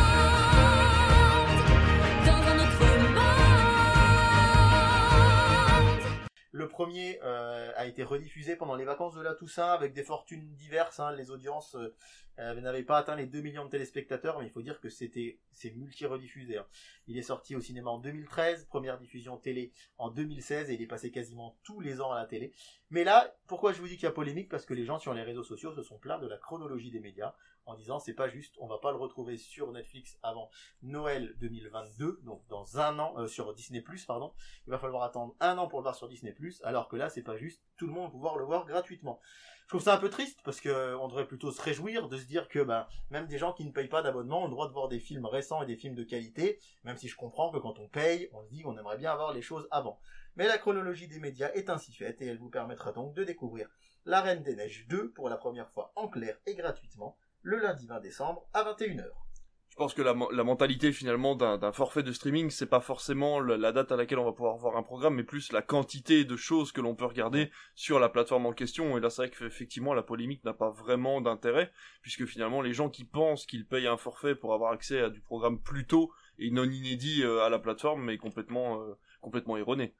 Le premier euh, a été rediffusé pendant les vacances de la Toussaint avec des fortunes diverses. hein. Les audiences euh, euh, n'avaient pas atteint les 2 millions de téléspectateurs, mais il faut dire que c'était c'est multi-rediffusé. hein. Il est sorti au cinéma en 2013, première diffusion télé en 2016 et il est passé quasiment tous les ans à la télé. Mais là, pourquoi je vous dis qu'il y a polémique? Parce que les gens sur les réseaux sociaux se sont plaints de la chronologie des médias en disant c'est pas juste, on va pas le retrouver sur Netflix avant Noël 2022, donc dans un an euh, sur Disney pardon. Il va falloir attendre un an pour le voir sur Disney alors que là c'est pas juste, tout le monde va pouvoir le voir gratuitement. Je trouve ça un peu triste parce que euh, on devrait plutôt se réjouir de se dire que ben même des gens qui ne payent pas d'abonnement ont le droit de voir des films récents et des films de qualité, même si je comprends que quand on paye, on se dit on aimerait bien avoir les choses avant. Mais la chronologie des médias est ainsi faite et elle vous permettra donc de découvrir La Reine des Neiges 2 pour la première fois en clair et gratuitement le lundi 20 décembre à 21h. Je pense que la, la mentalité finalement d'un forfait de streaming, c'est pas forcément la date à laquelle on va pouvoir voir un programme, mais plus la quantité de choses que l'on peut regarder sur la plateforme en question. Et là, c'est vrai qu'effectivement, la polémique n'a pas vraiment d'intérêt, puisque finalement, les gens qui pensent qu'ils payent un forfait pour avoir accès à du programme plus tôt et non inédit euh, à la plateforme, mais complètement, euh, complètement erroné.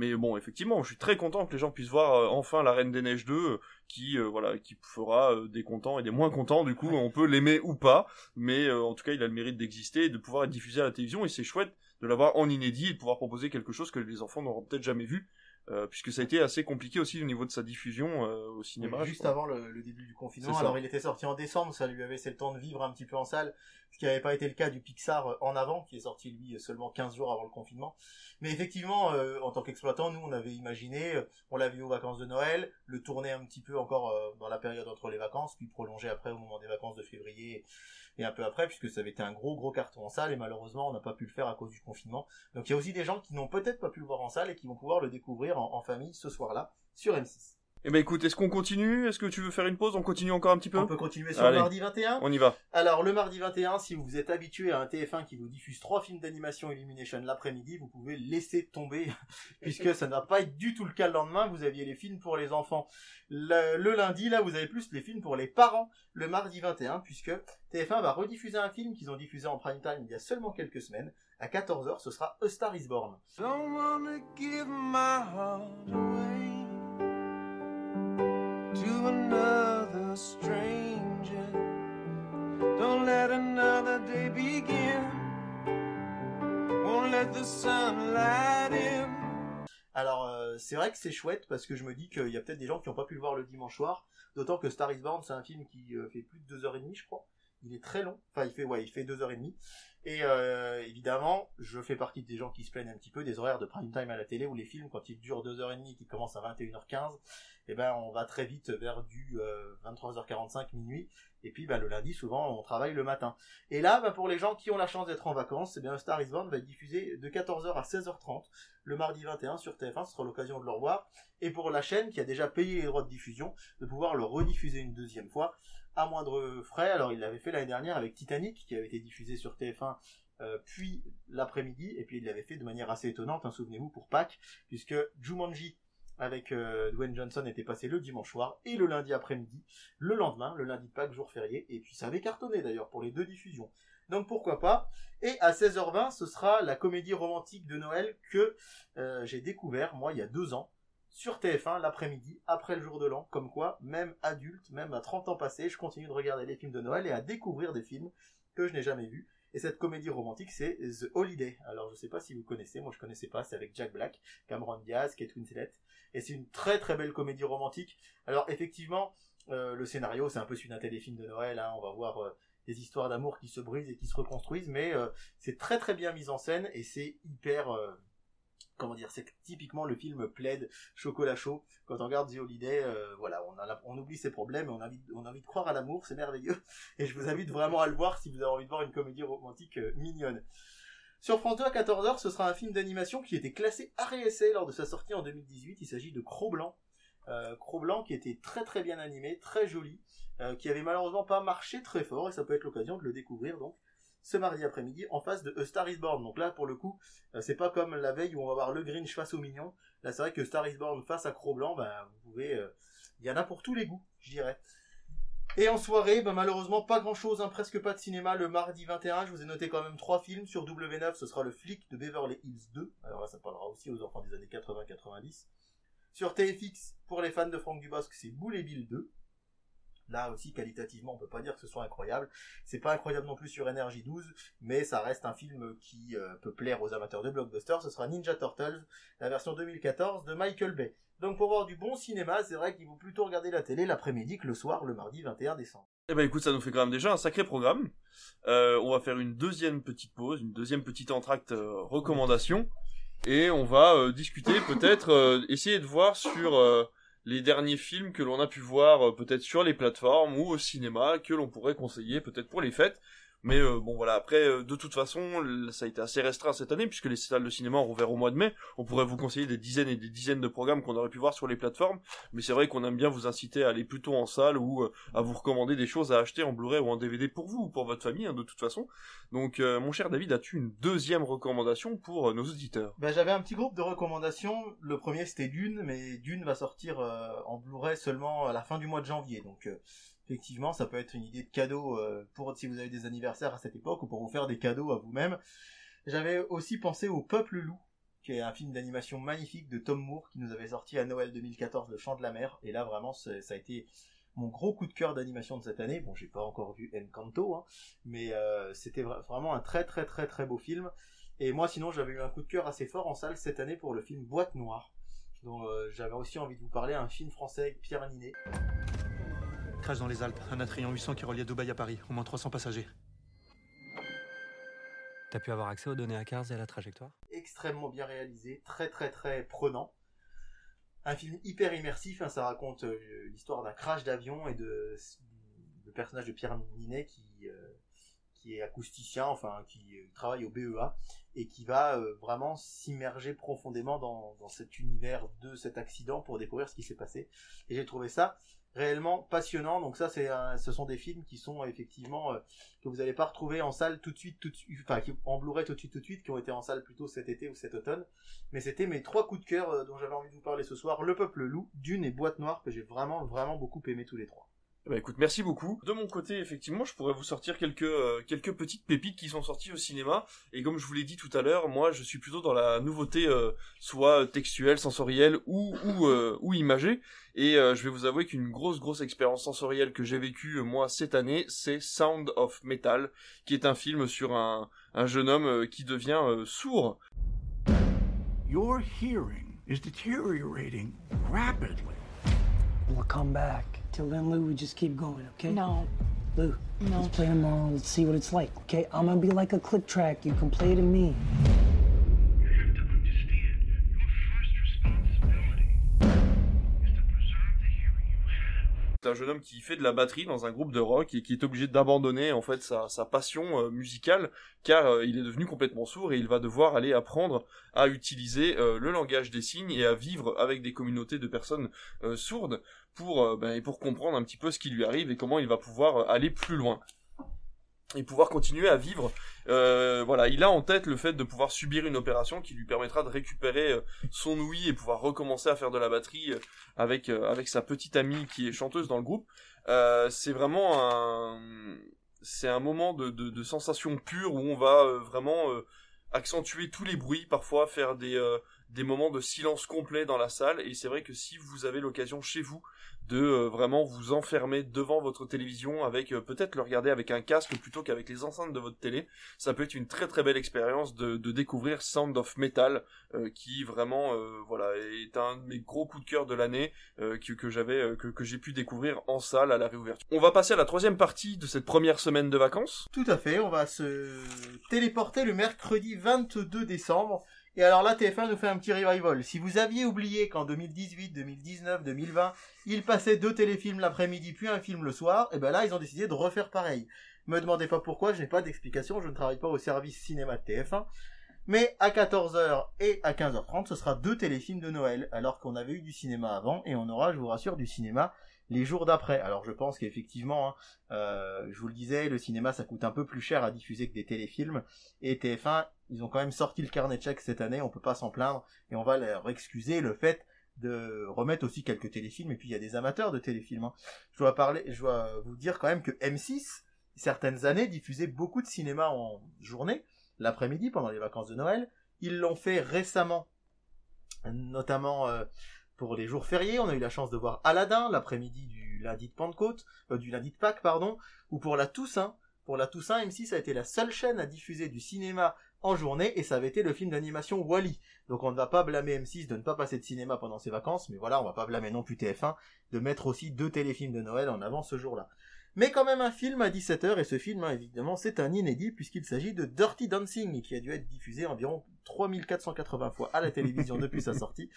Mais bon, effectivement, je suis très content que les gens puissent voir euh, enfin La Reine des Neiges 2, euh, qui euh, voilà, qui fera euh, des contents et des moins contents. Du coup, on peut l'aimer ou pas, mais en tout cas, il a le mérite d'exister et de pouvoir être diffusé à la télévision. Et c'est chouette de l'avoir en inédit et de pouvoir proposer quelque chose que les enfants n'auront peut-être jamais vu, euh, puisque ça a été assez compliqué aussi au niveau de sa diffusion euh, au cinéma. Oui, juste avant le, le début du confinement. Alors il était sorti en décembre, ça lui avait laissé le temps de vivre un petit peu en salle, ce qui n'avait pas été le cas du Pixar euh, en avant, qui est sorti lui seulement 15 jours avant le confinement. Mais effectivement, euh, en tant qu'exploitant, nous on avait imaginé, euh, on l'a vu aux vacances de Noël, le tourner un petit peu encore euh, dans la période entre les vacances, puis prolonger après au moment des vacances de février et un peu après, puisque ça avait été un gros gros carton en salle et malheureusement on n'a pas pu le faire à cause du confinement. Donc il y a aussi des gens qui n'ont peut-être pas pu le voir en salle et qui vont pouvoir le découvrir en famille ce soir-là sur M6. Eh ben écoute, est-ce qu'on continue? Est-ce que tu veux faire une pause? On continue encore un petit peu? On peut continuer sur Allez, le mardi 21 On y va. Alors le mardi 21, si vous êtes habitué à un TF1 qui vous diffuse trois films d'animation Illumination l'après-midi, vous pouvez laisser tomber, (laughs) puisque ça ne va pas être du tout le cas le lendemain. Vous aviez les films pour les enfants le, le lundi, là vous avez plus les films pour les parents le mardi 21, puisque TF1 va rediffuser un film qu'ils ont diffusé en prime time il y a seulement quelques semaines. À 14h, ce sera A Star Is Born. Don't wanna give my heart away to another stranger. Don't let another day begin. Won't let the sunlight in. Alors euh, c'est vrai que c'est chouette parce que je me dis qu'il y a peut-être des gens qui n'ont pas pu le voir le dimanche soir, d'autant que Star is Born c'est un film qui euh, fait plus de deux heures et demie je crois. Il est très long, enfin il fait ouais il fait deux heures et demie. Et euh, évidemment je fais partie des gens qui se plaignent un petit peu des horaires de prime time à la télé où les films quand ils durent deux heures et demie qui commencent à 21h15, et ben on va très vite vers du euh, 23h45 minuit. Et puis bah, le lundi souvent on travaille le matin. Et là bah, pour les gens qui ont la chance d'être en vacances, eh bien Star is Born va être diffusé de 14h à 16h30 le mardi 21 sur TF1, ce sera l'occasion de le revoir. Et pour la chaîne qui a déjà payé les droits de diffusion, de pouvoir le rediffuser une deuxième fois à moindre frais. Alors il l'avait fait l'année dernière avec Titanic qui avait été diffusé sur TF1 euh, puis l'après-midi et puis il l'avait fait de manière assez étonnante, hein, souvenez-vous pour Pâques, puisque Jumanji avec euh, Dwayne Johnson était passé le dimanche soir et le lundi après-midi, le lendemain, le lundi de Pâques, jour férié, et puis ça avait cartonné d'ailleurs pour les deux diffusions. Donc pourquoi pas? Et à 16h20, ce sera la comédie romantique de Noël que euh, j'ai découvert, moi, il y a deux ans, sur TF1 l'après-midi, après le jour de l'an. Comme quoi, même adulte, même à 30 ans passés, je continue de regarder les films de Noël et à découvrir des films que je n'ai jamais vus. Et cette comédie romantique, c'est The Holiday. Alors, je sais pas si vous connaissez, moi je connaissais pas, c'est avec Jack Black, Cameron Diaz, Kate Winslet. Et c'est une très très belle comédie romantique. Alors, effectivement, euh, le scénario, c'est un peu celui d'un téléfilm de Noël, hein. on va voir euh, des histoires d'amour qui se brisent et qui se reconstruisent, mais euh, c'est très très bien mis en scène et c'est hyper... comment dire, c'est typiquement le film plaid, chocolat chaud. Quand on regarde The Holiday, euh, voilà, on, oublie ses problèmes on a envie, on a envie de croire à l'amour, c'est merveilleux. (laughs) Et je vous invite vraiment à le voir si vous avez envie de voir une comédie romantique euh, mignonne. Sur France 2 à 14h, ce sera un film d'animation qui était classé essai lors de sa sortie en 2018. Il s'agit de Cro-Blanc. Euh, Cro-Blanc qui était très très bien animé, très joli, qui avait malheureusement pas marché très fort et ça peut être l'occasion de le découvrir donc ce mardi après-midi en face de A Star Is Born. Donc là pour le coup, euh, c'est pas comme la veille où on va voir le Grinch face au mignon. Là c'est vrai que Star Is Born face à Cro-Blanc, ben vous pouvez, euh, il y en a pour tous les goûts, je dirais. Et en soirée, ben, malheureusement pas grand chose, presque pas de cinéma le mardi 21. Je vous ai noté quand même trois films sur W9. Ce sera le flic de Beverly Hills 2. Alors là, ça parlera aussi aux enfants des années 80-90. Sur TFX, pour les fans de Franck Dubosc, c'est Boule Bill 2. Là aussi, qualitativement, on peut pas dire que ce soit incroyable. C'est pas incroyable non plus sur Energy 12, mais ça reste un film qui euh, peut plaire aux amateurs de blockbusters. Ce sera Ninja Turtles, la version 2014 de Michael Bay. Donc pour voir du bon cinéma, c'est vrai qu'il vaut plutôt regarder la télé l'après-midi que le soir, le mardi 21 décembre. Eh ben écoute, ça nous fait quand même déjà un sacré programme. Euh, on va faire une deuxième petite pause, une deuxième petite entracte euh, recommandation, et on va discuter peut-être, essayer de voir sur les derniers films que l'on a pu voir euh, peut-être sur les plateformes ou au cinéma que l'on pourrait conseiller peut-être pour les fêtes. Mais euh, bon voilà, après euh, de toute façon, ça a été assez restreint cette année puisque les salles de cinéma ont rouvert au mois de mai. On pourrait vous conseiller des dizaines et des dizaines de programmes qu'on aurait pu voir sur les plateformes, mais c'est vrai qu'on aime bien vous inciter à aller plutôt en salle ou euh, à vous recommander des choses à acheter en Blu-ray ou en DVD pour vous ou pour votre famille hein, de toute façon. Donc euh, mon cher David, as-tu une deuxième recommandation pour euh, nos auditeurs? Ben, j'avais un petit groupe de recommandations. Le premier c'était Dune, mais Dune va sortir en Blu-ray seulement à la fin du mois de janvier. Donc effectivement, ça peut être une idée de cadeau euh, pour si vous avez des anniversaires à cette époque ou pour vous faire des cadeaux à vous-même. J'avais aussi pensé au Peuple Loup, qui est un film d'animation magnifique de Tom Moore qui nous avait sorti à Noël 2014, Le Chant de la Mer. Et là vraiment, ça a été mon gros coup de cœur d'animation de cette année. Bon, j'ai pas encore vu Encanto, hein, mais euh, c'était vra- vraiment un très très très très beau film. Et moi, sinon, j'avais eu un coup de cœur assez fort en salle cette année pour le film Boîte Noire, dont euh, j'avais aussi envie de vous parler, un film français avec Pierre Ninet. Crash dans les Alpes, un Atrion 800 qui reliait Dubaï à Paris, au moins 300 passagers. T'as pu avoir accès aux données à Cars et à la trajectoire? Extrêmement bien réalisé, très très très prenant. Un film hyper immersif, hein, ça raconte euh, l'histoire d'un crash d'avion et de le personnage de Pierre Ninet qui euh, qui est acousticien, enfin qui euh, travaille au BEA et qui va euh, vraiment s'immerger profondément dans, dans cet univers de cet accident pour découvrir ce qui s'est passé. Et j'ai trouvé ça réellement passionnant. Donc ça, c'est un- ce sont des films qui sont effectivement euh, que vous n'allez pas retrouver en salle tout de suite, tout de suite, enfin qui en Blu-ray tout de suite, tout de suite, qui ont été en salle plutôt cet été ou cet automne. Mais c'était mes trois coups de cœur euh, dont j'avais envie de vous parler ce soir Le Peuple Loup, Dune et Boîte Noire que j'ai vraiment vraiment beaucoup aimé tous les trois. Bah écoute, merci beaucoup. De mon côté, effectivement, je pourrais vous sortir quelques euh, quelques petites pépites qui sont sorties au cinéma. Et comme je vous l'ai dit tout à l'heure, moi, je suis plutôt dans la nouveauté, euh, soit textuelle, sensorielle ou ou euh, ou imagée. Et euh, je vais vous avouer qu'une grosse grosse expérience sensorielle que j'ai vécue euh, moi cette année, c'est Sound of Metal, qui est un film sur un un jeune homme euh, qui devient euh, sourd. Your hearing is deteriorating rapidly. We'll come back. Till then, Lou, we just keep going, okay? No. Lou, no. let's play tomorrow. Let's see what it's like, okay? I'm gonna be like a click track. You can play to me. Un jeune homme qui fait de la batterie dans un groupe de rock et qui est obligé d'abandonner en fait sa, passion euh, musicale car euh, il est devenu complètement sourd et il va devoir aller apprendre à utiliser euh, le langage des signes et à vivre avec des communautés de personnes sourdes pour ben, pour comprendre un petit peu ce qui lui arrive et comment il va pouvoir aller plus loin et pouvoir continuer à vivre. Euh, voilà, il a en tête le fait de pouvoir subir une opération qui lui permettra de récupérer euh, son ouïe et pouvoir recommencer à faire de la batterie euh, avec euh, avec sa petite amie qui est chanteuse dans le groupe. Euh, c'est vraiment un c'est un moment de, de, de sensation pure où on va vraiment accentuer tous les bruits, parfois faire des euh, des moments de silence complet dans la salle. Et c'est vrai que si vous avez l'occasion chez vous de euh, vraiment vous enfermer devant votre télévision avec euh, peut-être le regarder avec un casque plutôt qu'avec les enceintes de votre télé, ça peut être une très très belle expérience de, découvrir Sound of Metal euh, qui vraiment voilà est un de mes gros coups de cœur de l'année que, j'avais que, que j'ai pu découvrir en salle à la réouverture. On va passer à la troisième partie de cette première semaine de vacances. Tout à fait, on va se téléporter le mercredi 22 décembre. Et alors là, TF1 nous fait un petit revival. Si vous aviez oublié qu'en 2018, 2019, 2020, ils passaient deux téléfilms l'après-midi puis un film le soir, et ben là, ils ont décidé de refaire pareil. Me demandez pas pourquoi, je n'ai pas d'explication, je ne travaille pas au service cinéma de TF1. Mais à 14h et à 15h30, ce sera deux téléfilms de Noël, alors qu'on avait eu du cinéma avant, et on aura, je vous rassure, du cinéma les jours d'après. Alors je pense qu'effectivement, hein, euh, je vous le disais, le cinéma ça coûte un peu plus cher à diffuser que des téléfilms, et TF1, ils ont quand même sorti le carnet de chèques cette année, on peut pas s'en plaindre, et on va leur excuser le fait de remettre aussi quelques téléfilms, et puis il y a des amateurs de téléfilms. hein. Je dois parler, je dois vous dire quand même que M6, certaines années, diffusait beaucoup de cinéma en journée, l'après-midi, pendant les vacances de Noël. Ils l'ont fait récemment, notamment euh, pour les jours fériés. On a eu la chance de voir Aladdin l'après-midi du lundi de Pentecôte, euh, du lundi de Pâques, pardon, ou pour la Toussaint. Pour la Toussaint, M6 a été la seule chaîne à diffuser du cinéma en journée et ça avait été le film d'animation Wally. Donc on ne va pas blâmer M6 de ne pas passer de cinéma pendant ses vacances, mais voilà, on va pas blâmer non plus TF1 de mettre aussi deux téléfilms de Noël en avant ce jour-là. Mais quand même un film à 17h, et ce film, hein, évidemment, c'est un inédit puisqu'il s'agit de Dirty Dancing, qui a dû être diffusé environ 3480 fois à la télévision (laughs) depuis sa sortie.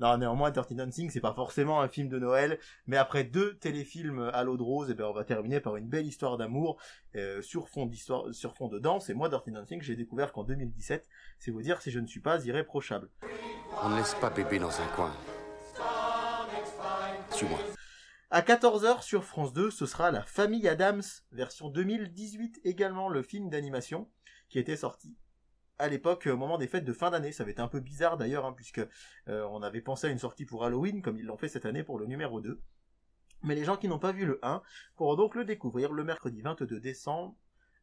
Non, néanmoins, Dirty Dancing, c'est pas forcément un film de Noël, mais après deux téléfilms à l'eau de rose, et ben, on va terminer par une belle histoire d'amour, euh, sur fond d'histoire, sur fond de danse, et moi, Dirty Dancing, j'ai découvert qu'en 2017, c'est vous dire si je ne suis pas irréprochable. On ne laisse pas bébé dans un coin. Suis-moi. À 14h sur France 2, ce sera La Famille Adams, version 2018 également, le film d'animation, qui était sorti à l'époque au moment des fêtes de fin d'année. Ça avait été un peu bizarre d'ailleurs, hein, puisque euh, on avait pensé à une sortie pour Halloween, comme ils l'ont fait cette année pour le numéro 2. Mais les gens qui n'ont pas vu le 1 pourront donc le découvrir le mercredi 22 décembre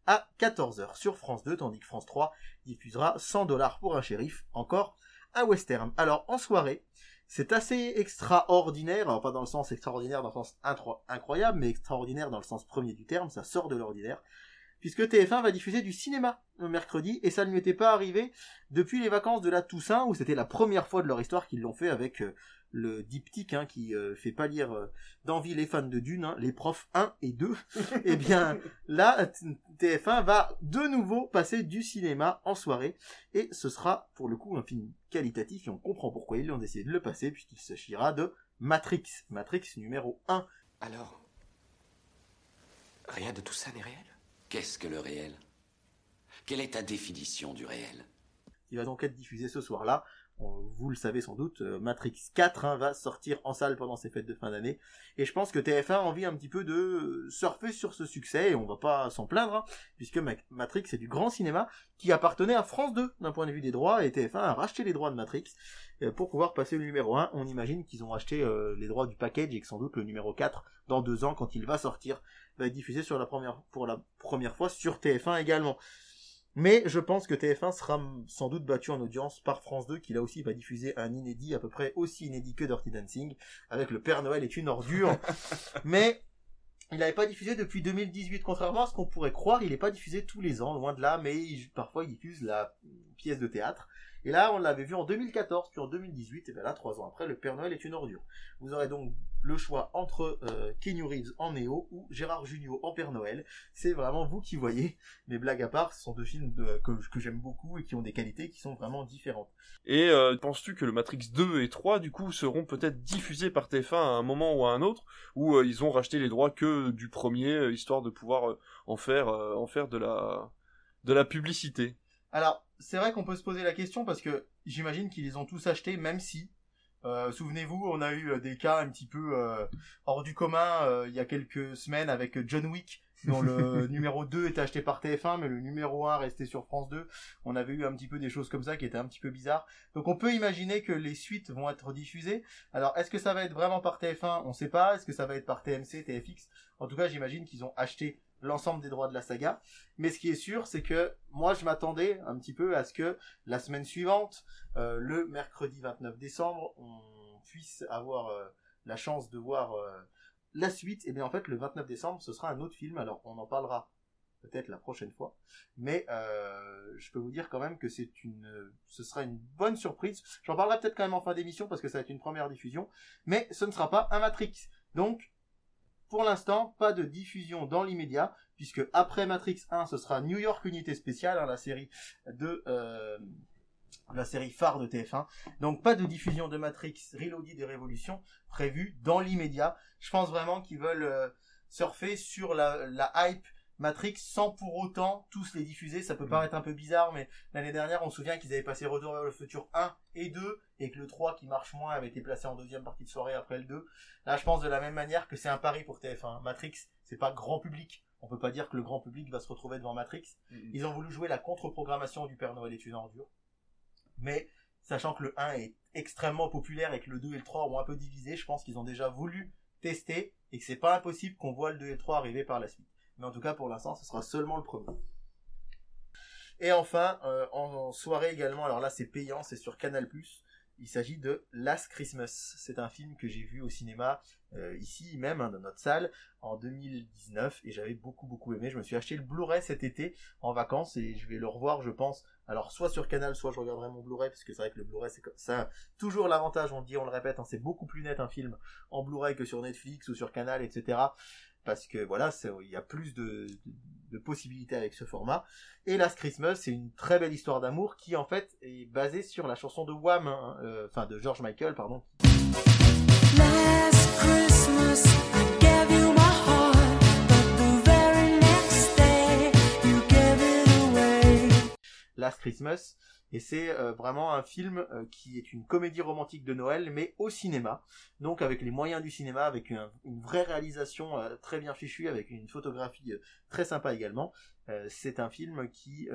à 14h sur France 2, tandis que France 3 diffusera 100 dollars pour un shérif, encore un western. Alors en soirée, c'est assez extraordinaire, alors pas dans le sens extraordinaire dans le sens incroyable, mais extraordinaire dans le sens premier du terme, ça sort de l'ordinaire, puisque TF1 va diffuser du cinéma le mercredi, et ça ne lui était pas arrivé depuis les vacances de la Toussaint, où c'était la première fois de leur histoire qu'ils l'ont fait avec euh, le diptyque hein, qui euh, fait pas lire euh, d'envie les fans de Dune, hein, les profs 1 et 2. (laughs) Eh bien là, TF1 va de nouveau passer du cinéma en soirée, et ce sera pour le coup un film qualitatif, et on comprend pourquoi ils ont décidé de le passer, puisqu'il s'agira de Matrix, Matrix numéro 1. Alors Rien de tout ça n'est réel? Qu'est-ce que le réel? Quelle est ta définition du réel? Il va donc être diffusé ce soir-là. Vous le savez sans doute, euh, Matrix 4 hein, va sortir en salle pendant ces fêtes de fin d'année. Et je pense que TF1 a envie un petit peu de surfer sur ce succès, et on va pas s'en plaindre, hein, puisque Ma- Matrix est du grand cinéma qui appartenait à France 2 d'un point de vue des droits, et TF1 a racheté les droits de Matrix euh, pour pouvoir passer le numéro 1. On imagine qu'ils ont acheté euh, les droits du package et que sans doute le numéro 4, dans deux ans, quand il va sortir, va être diffusé pour la première fois sur TF1 également. Mais je pense que TF1 sera sans doute battu en audience par France 2, qui là aussi va diffuser un inédit à peu près aussi inédit que Dirty Dancing, avec le Père Noël est une ordure. (laughs) Mais il n'avait pas diffusé depuis 2018, contrairement à ce qu'on pourrait croire, il n'est pas diffusé tous les ans, loin de là, mais il- parfois il diffuse la pièce de théâtre. Et là, on l'avait vu en 2014, puis en 2018, et bien là, trois ans après, le Père Noël est une ordure. Vous aurez donc le choix entre euh, Keanu Reeves en Néo ou Gérard Jugnot en Père Noël. C'est vraiment vous qui voyez. Mais blague à part, ce sont deux films que, j'aime beaucoup et qui ont des qualités qui sont vraiment différentes. Et euh, penses-tu que le Matrix 2 et 3 du coup seront peut-être diffusés par TF1 à un moment ou à un autre? Ou euh, ils ont racheté les droits que du premier histoire de pouvoir en faire de la publicité? Alors, c'est vrai qu'on peut se poser la question parce que j'imagine qu'ils les ont tous achetés, même si, euh, souvenez-vous, on a eu euh, des cas un petit peu euh, hors du commun euh, il y a quelques semaines avec John Wick, dont le (laughs) numéro 2 était acheté par TF1, mais le numéro 1 restait sur France 2. On avait eu un petit peu des choses comme ça qui étaient un petit peu bizarres. Donc on peut imaginer que les suites vont être diffusées. Alors, est-ce que ça va être vraiment par TF1 On sait pas. Est-ce que ça va être par TMC, TFX En tout cas, j'imagine qu'ils ont acheté l'ensemble des droits de la saga. Mais ce qui est sûr, c'est que moi, je m'attendais un petit peu à ce que la semaine suivante, euh, le mercredi 29 décembre, on puisse avoir euh, la chance de voir euh, la suite. Et bien en fait, le 29 décembre, ce sera un autre film. Alors, on en parlera peut-être la prochaine fois. Mais je peux vous dire quand même que c'est une, ce sera une bonne surprise. J'en parlerai peut-être quand même en fin d'émission parce que ça va être une première diffusion. Mais ce ne sera pas un Matrix. Donc, pour l'instant, pas de diffusion dans l'immédiat, puisque après Matrix 1, ce sera New York Unité Spéciale, hein, la série de euh, la série phare de TF1. Donc pas de diffusion de Matrix Reloaded et Révolution prévue dans l'immédiat. Je pense vraiment qu'ils veulent euh, surfer sur la, la hype Matrix sans pour autant tous les diffuser. Ça peut Mm. paraître un peu bizarre, mais l'année dernière, on se souvient qu'ils avaient passé Retour vers le futur 1 et 2, et que le 3 qui marche moins avait été placé en deuxième partie de soirée après le 2. Là, je pense de la même manière que c'est un pari pour TF1. Matrix, c'est pas grand public. On peut pas dire que le grand public va se retrouver devant Matrix. Ils ont voulu jouer la contre-programmation du Père Noël est une ordure. Mais, sachant que le 1 est extrêmement populaire et que le 2 et le 3 ont un peu divisé, je pense qu'ils ont déjà voulu tester et que c'est pas impossible qu'on voit le 2 et le 3 arriver par la suite. Mais en tout cas, pour l'instant, ce sera seulement le premier. Et enfin, euh, en soirée également, alors là c'est payant, c'est sur Canal+. Il s'agit de Last Christmas. C'est un film que j'ai vu au cinéma, euh, ici même, hein, dans notre salle, en 2019, et j'avais beaucoup beaucoup aimé. Je me suis acheté le Blu-ray cet été, en vacances, et je vais le revoir, je pense, alors soit sur Canal, soit je regarderai mon Blu-ray, parce que c'est vrai que le Blu-ray c'est ça. Toujours l'avantage, on le dit, on le répète, hein, c'est beaucoup plus net un film en Blu-ray que sur Netflix ou sur Canal, etc. Parce que voilà, il y a plus de, de, de possibilités avec ce format. Et Last Christmas, c'est une très belle histoire d'amour qui en fait est basée sur la chanson de Wham, hein, euh, enfin de George Michael, pardon. Last Christmas, I gave you my heart, but the very next day, you gave it away. Last Christmas. Et c'est euh, vraiment un film euh, qui est une comédie romantique de Noël, mais au cinéma. Donc avec les moyens du cinéma, avec un- une vraie réalisation euh, très bien fichue, avec une photographie très sympa également. C'est un film qui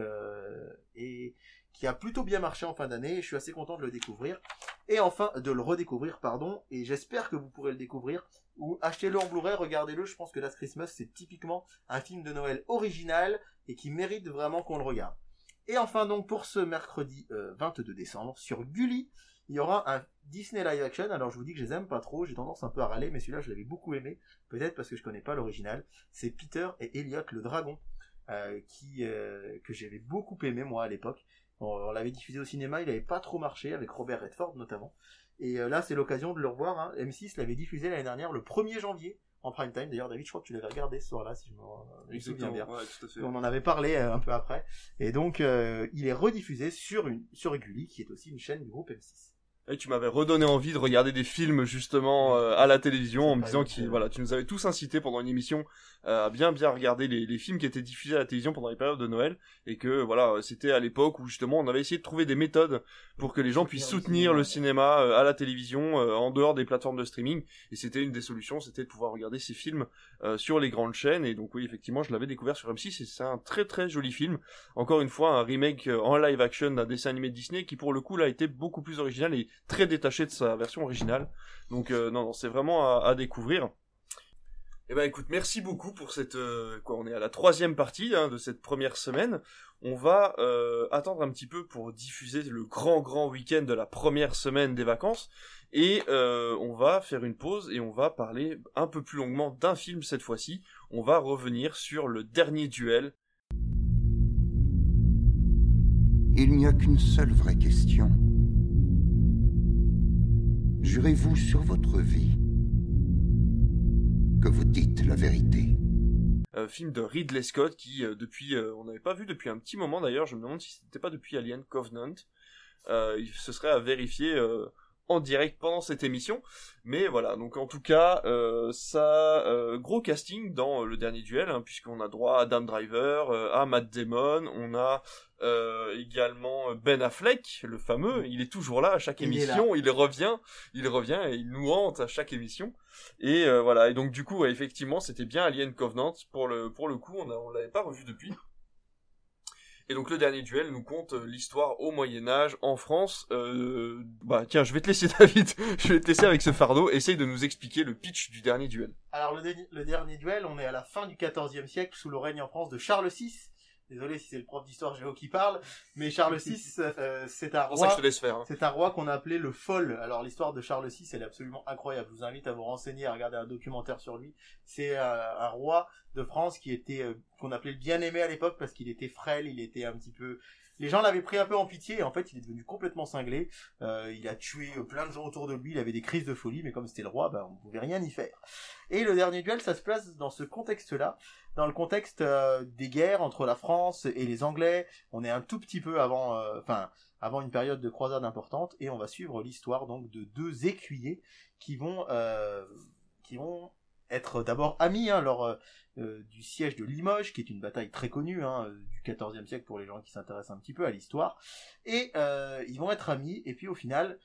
est qui a plutôt bien marché en fin d'année. Je suis assez content de le découvrir. Et enfin, de le redécouvrir, pardon. Et j'espère que vous pourrez le découvrir. Ou achetez-le en Blu-ray, regardez-le. Je pense que Last Christmas, c'est typiquement un film de Noël original et qui mérite vraiment qu'on le regarde. Et enfin donc pour ce mercredi euh, 22 décembre sur Gulli, il y aura un Disney live action. Alors je vous dis que je les aime pas trop, j'ai tendance un peu à râler, mais celui-là je l'avais beaucoup aimé, peut-être parce que je connais pas l'original. C'est Peter et Elliot le dragon, euh, qui euh, que j'avais beaucoup aimé moi à l'époque. On, l'avait diffusé au cinéma, il avait pas trop marché avec Robert Redford notamment. Et euh, là c'est l'occasion de le revoir. Hein. M6 l'avait diffusé l'année dernière le 1er janvier en prime time. D'ailleurs David, je crois que tu l'avais regardé ce soir-là si je me, souviens bien. ouais, tout à fait. On en avait parlé euh, un peu après. Et donc, euh, il est rediffusé sur une sur Gulli, qui est aussi une chaîne du groupe M6. Et tu m'avais redonné envie de regarder des films justement euh, à la télévision en me disant que voilà, tu nous avais tous incités pendant une émission euh, à bien bien regarder les, les films qui étaient diffusés à la télévision pendant les périodes de Noël. Et que voilà, c'était à l'époque où justement on avait essayé de trouver des méthodes pour que les gens puissent soutenir le cinéma euh, à la télévision euh, en dehors des plateformes de streaming. Et c'était une des solutions, c'était de pouvoir regarder ces films euh, sur les grandes chaînes. Et donc oui, effectivement, je l'avais découvert sur M6 et c'est un très très joli film. Encore une fois, un remake euh, en live action d'un dessin animé de Disney qui pour le coup là était beaucoup plus original et très détaché de sa version originale. Donc euh, non, c'est vraiment à, découvrir. Eh ben écoute, merci beaucoup pour cette euh, quoi, on est à la troisième partie hein, de cette première semaine. On va euh, attendre un petit peu pour diffuser le grand grand week-end de la première semaine des vacances et on va faire une pause et on va parler un peu plus longuement d'un film cette fois-ci. On va revenir sur le dernier duel. Il n'y a qu'une seule vraie question. Jurez-vous sur votre vie que vous dites la vérité. Euh, film de Ridley Scott qui euh, depuis euh, on n'avait pas vu depuis un petit moment d'ailleurs je me demande si c'était pas depuis Alien Covenant. Ce serait à vérifier en direct pendant cette émission. Mais voilà donc en tout cas euh, ça euh, gros casting dans euh, le dernier duel hein, puisqu'on a droit à Dan Driver euh, à Matt Damon on a également Ben Affleck le fameux. Il est toujours là à chaque Il émission. il revient il revient et il nous hante à chaque émission. Et voilà, et donc du coup, ouais, effectivement, c'était bien Alien Covenant. Pour le, pour le coup, on, a- on l'avait pas revu depuis. Et donc le dernier duel nous conte euh, l'histoire au Moyen Âge en France. Euh, bah tiens, je vais te laisser (laughs) David, je vais te laisser avec ce fardeau. Essaye de nous expliquer le pitch du dernier duel. Alors, le, le dernier duel, on est à la fin du XIVe siècle, sous le règne en France de Charles VI. Désolé si c'est le prof d'histoire géo qui parle, mais Charles (laughs) VI, euh, c'est un roi. hein. C'est un roi qu'on a appelé le Fol. Alors l'histoire de Charles VI, elle est absolument incroyable. Je vous invite à vous renseigner, à regarder un documentaire sur lui. C'est euh, un roi de France qui était euh, qu'on appelait le bien-aimé à l'époque parce qu'il était frêle, il était un petit peu. Les gens l'avaient pris un peu en pitié et en fait il est devenu complètement cinglé. Euh, il a tué euh, plein de gens autour de lui, il avait des crises de folie, mais comme c'était le roi, ben, on pouvait rien y faire. Et le dernier duel, ça se place dans ce contexte-là, dans le contexte euh, des guerres entre la France et les Anglais. On est un tout petit peu avant, enfin, avant une période de croisade importante, et on va suivre l'histoire donc de deux écuyers qui vont être d'abord amis hein, lors euh, euh, du siège de Limoges, qui est une bataille très connue hein, euh, du XIVe siècle pour les gens qui s'intéressent un petit peu à l'histoire. Et ils vont être amis, et puis au final,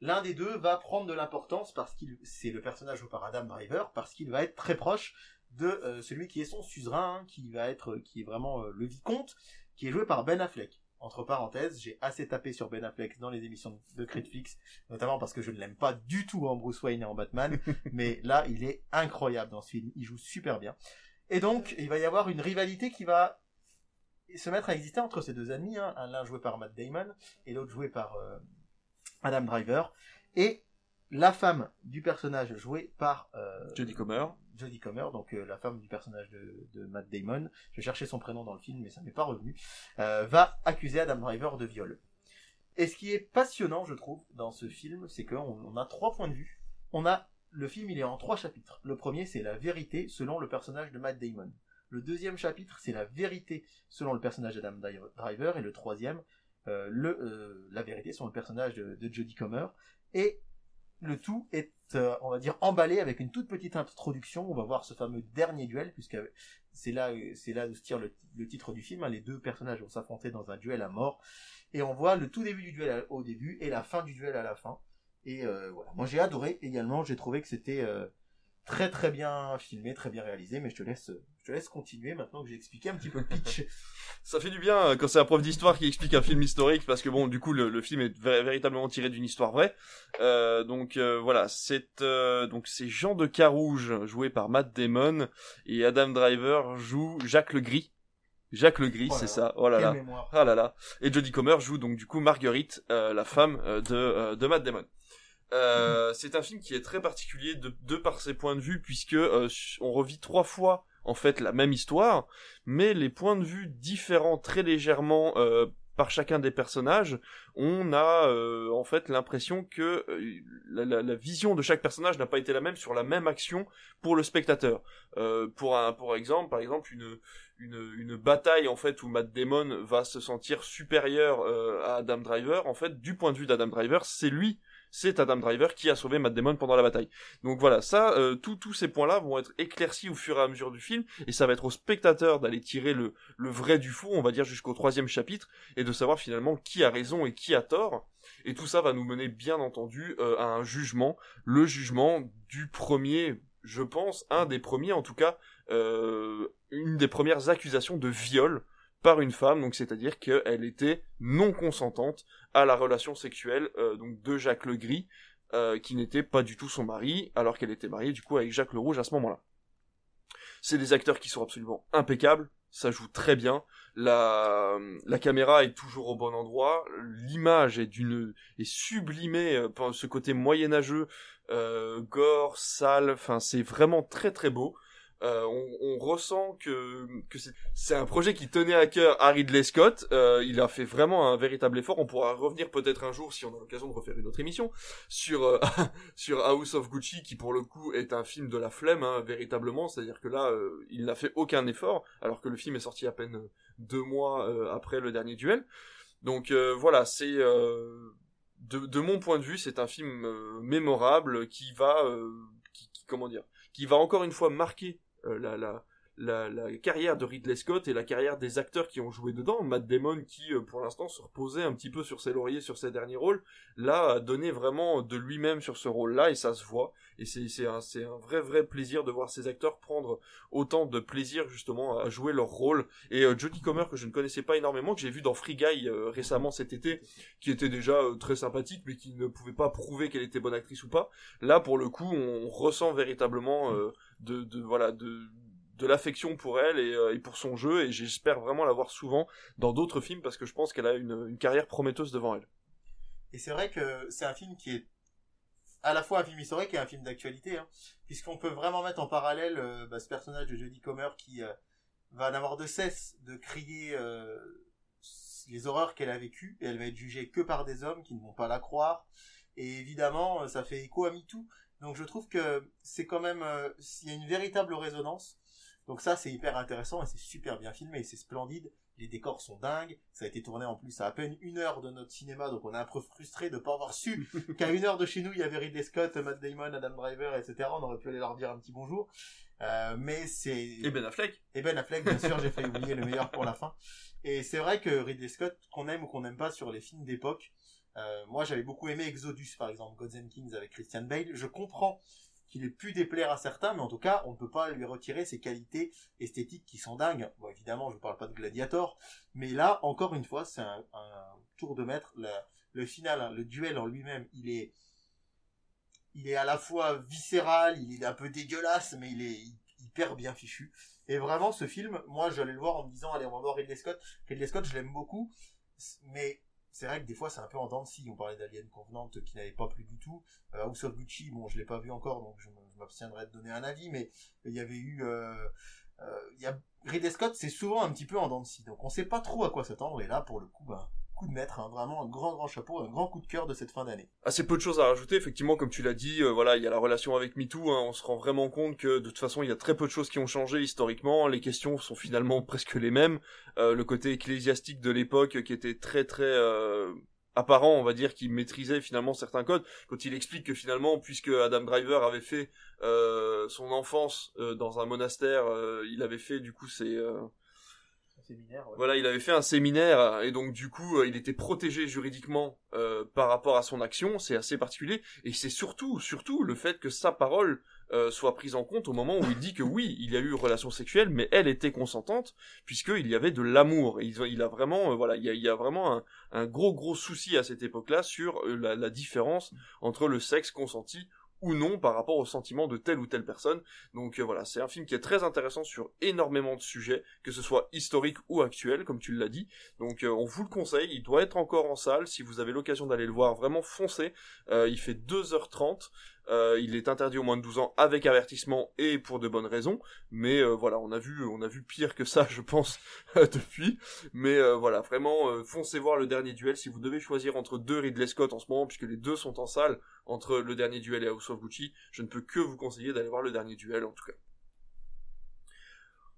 l'un des deux va prendre de l'importance parce qu'il c'est le personnage joué par Adam Driver, parce qu'il va être très proche de celui qui est son suzerain, hein, qui va être, qui est vraiment le vicomte, qui est joué par Ben Affleck. Entre parenthèses, j'ai assez tapé sur Ben Affleck dans les émissions de Critflix, notamment parce que je ne l'aime pas du tout en Bruce Wayne et en Batman, (laughs) mais là, il est incroyable dans ce film, il joue super bien. Et donc, il va y avoir une rivalité qui va se mettre à exister entre ces deux amis, hein, l'un joué par Matt Damon et l'autre joué par euh, Adam Driver, et la femme du personnage joué par euh, Jodie Comer. Jodie Comer, donc euh, la femme du personnage de, de Matt Damon, je cherchais son prénom dans le film mais ça m'est pas revenu, euh, va accuser Adam Driver de viol. Et ce qui est passionnant, je trouve, dans ce film, c'est qu'on on a trois points de vue. On a le film, il est en trois chapitres. Le premier, c'est la vérité selon le personnage de Matt Damon. Le deuxième chapitre, c'est la vérité selon le personnage d'Adam Driver, et le troisième, euh, le, euh, la vérité selon le personnage de, de Jodie Comer. Et le tout est, euh, on va dire, emballé avec une toute petite introduction. On va voir ce fameux dernier duel, puisque c'est là, c'est là où se tire le, titre du film. hein. Les deux personnages vont s'affronter dans un duel à mort, et on voit le tout début du duel au début et la fin du duel à la fin. Et euh, voilà. Moi, j'ai adoré également. J'ai trouvé que c'était euh, très très bien filmé, très bien réalisé. Mais je te laisse, je te laisse continuer maintenant que j'ai expliqué un petit peu le pitch. (laughs) Ça fait du bien euh, quand c'est un prof d'histoire qui explique un film historique parce que bon, du coup, le, le film est vé- véritablement tiré d'une histoire vraie. Euh, donc euh, voilà, c'est euh, donc c'est Jean de Carouge joué par Matt Damon et Adam Driver joue Jacques le Gris. Jacques le Gris, Oh c'est ça. Oh là là. Ah là là. Et Jodie Comer joue donc du coup Marguerite, la femme de de Matt Damon. Euh, c'est un film qui est très particulier de, de par ses points de vue puisque euh, on revit trois fois en fait la même histoire, mais les points de vue différents très légèrement euh, par chacun des personnages, on a en fait l'impression que la, vision de chaque personnage n'a pas été la même sur la même action pour le spectateur. Pour un pour exemple, par exemple une une, une bataille en fait où Matt Damon va se sentir supérieur à Adam Driver, en fait du point de vue d'Adam Driver, c'est lui c'est Adam Driver qui a sauvé Matt Damon pendant la bataille. Donc voilà, ça, euh, tous ces points-là vont être éclaircis au fur et à mesure du film, et ça va être au spectateur d'aller tirer le, le vrai du faux, on va dire jusqu'au troisième chapitre, et de savoir finalement qui a raison et qui a tort. Et tout ça va nous mener bien entendu euh, à un jugement, le jugement du premier, je pense, un des premiers en tout cas, euh, une des premières accusations de viol par une femme, donc c'est-à-dire qu'elle était non consentante à la relation sexuelle euh, donc de Jacques le Gris, euh, qui n'était pas du tout son mari, alors qu'elle était mariée du coup avec Jacques le Rouge à ce moment-là. C'est des acteurs qui sont absolument impeccables, ça joue très bien, la, la caméra est toujours au bon endroit, l'image est d'une est sublimée euh, par ce côté moyenâgeux, euh, gore, sale, enfin c'est vraiment très très beau. Euh, on, on ressent que, que c'est- un projet qui tenait à cœur à Ridley Scott. Euh, il a fait vraiment un véritable effort. On pourra revenir peut-être un jour si on a l'occasion de refaire une autre émission sur euh, (laughs) sur House of Gucci, qui pour le coup est un film de la flemme hein, véritablement. C'est-à-dire que là, euh, il n'a fait aucun effort, alors que le film est sorti à peine deux mois euh, après le dernier duel. Donc voilà, c'est de, de mon point de vue, c'est un film mémorable qui va, qui, qui- comment dire, qui va encore une fois marquer la, la, la, la carrière de Ridley Scott et la carrière des acteurs qui ont joué dedans. Matt Damon, qui euh, pour l'instant se reposait un petit peu sur ses lauriers sur ses derniers rôles, là a donné vraiment de lui-même sur ce rôle-là et ça se voit. Et c'est un, un vrai vrai plaisir de voir ces acteurs prendre autant de plaisir justement à jouer leur rôle. Et euh, Jodie Comer que je ne connaissais pas énormément, que j'ai vu dans Free Guy euh, récemment cet été, qui était déjà euh, très sympathique, mais qui ne pouvait pas prouver qu'elle était bonne actrice ou pas. Là, pour le coup, on ressent véritablement euh, de, voilà de de l'affection pour elle et, euh, et pour son jeu, et j'espère vraiment la voir souvent dans d'autres films parce que je pense qu'elle a une, carrière prometteuse devant elle. Et c'est vrai que c'est un film qui est à la fois un film historique et un film d'actualité, hein, puisqu'on peut vraiment mettre en parallèle euh, bah, ce personnage de Jodie Comer qui euh, va n'avoir de cesse de crier les horreurs qu'elle a vécues, et elle va être jugée que par des hommes qui ne vont pas la croire, et évidemment, ça fait écho à MeToo, donc je trouve que c'est quand même, euh, il y a une véritable résonance Donc ça, c'est hyper intéressant et c'est super bien filmé, c'est splendide. Les décors sont dingues. Ça a été tourné en plus à à peine une heure de notre cinéma, donc on est un peu frustré de pas avoir su (laughs) qu'à une heure de chez nous, il y avait Ridley Scott, Matt Damon, Adam Driver, etc. On aurait pu aller leur dire un petit bonjour. Euh, mais c'est... Et Ben Affleck. Et Ben Affleck, bien sûr, j'ai failli oublier le meilleur pour la fin. Et c'est vrai que Ridley Scott, qu'on aime ou qu'on n'aime pas sur les films d'époque, euh, moi j'avais beaucoup aimé Exodus par exemple, Gods and Kings avec Christian Bale. Je comprends qu'il ait pu déplaire à certains, mais en tout cas, on ne peut pas lui retirer ses qualités esthétiques qui sont dingues. Bon, évidemment, je ne parle pas de Gladiator, mais là, encore une fois, c'est un, tour de maître. Le final, hein, le duel en lui-même, il est, il est à la fois viscéral, il est un peu dégueulasse, mais il est hyper bien fichu. Et vraiment, ce film, moi, j'allais le voir en me disant, allez, on va voir Ridley Scott. Ridley Scott, je l'aime beaucoup, mais c'est vrai que des fois, c'est un peu en dents de scie. On parlait d'Alien Convenant qui n'avait pas plu du tout. Euh, House Gucci, bon, je l'ai pas vu encore, donc je m'abstiendrai de donner un avis, mais il y avait eu, euh, euh, il y a, Ridley Scott, c'est souvent un petit peu en dents de scie. Donc on sait pas trop à quoi s'attendre, et là, pour le coup, ben, de hein, vraiment un grand, grand chapeau, un grand coup de cœur de cette fin d'année. Assez peu de choses à rajouter, effectivement, comme tu l'as dit, euh, voilà, il y a la relation avec MeToo, hein, on se rend vraiment compte que de toute façon, il y a très peu de choses qui ont changé historiquement, les questions sont finalement (laughs) presque les mêmes, Euh, le côté ecclésiastique de l'époque euh, qui était très très euh, apparent, on va dire, qui maîtrisait finalement certains codes, quand il explique que finalement, puisque Adam Driver avait fait euh, son enfance euh, dans un monastère, euh, il avait fait du coup ses... euh, voilà, il avait fait un séminaire et donc du coup, euh, il était protégé juridiquement euh, par rapport à son action. C'est assez particulier et c'est surtout, surtout le fait que sa parole euh, soit prise en compte au moment où il dit que oui, il y a eu relation sexuelle, mais elle était consentante puisqu'il y avait de l'amour. Il, a vraiment, euh, voilà, il y a, vraiment un, gros gros souci à cette époque-là sur euh, la différence entre le sexe consenti ou non par rapport aux sentiments de telle ou telle personne. Donc euh, voilà, c'est un film qui est très intéressant sur énormément de sujets, que ce soit historique ou actuel, comme tu l'as dit. Donc euh, on vous le conseille, il doit être encore en salle, si vous avez l'occasion d'aller le voir, vraiment foncez. Euh, il fait 2h30, euh, il est interdit aux moins de 12 ans avec avertissement et pour de bonnes raisons, mais euh, voilà, on a vu on a vu pire que ça, (laughs) je pense, depuis. Mais euh, voilà, vraiment, euh, foncez voir le dernier duel si vous devez choisir entre deux Ridley Scott en ce moment, puisque les deux sont en salle, entre le dernier duel et House of Gucci, je ne peux que vous conseiller d'aller voir le dernier duel en tout cas.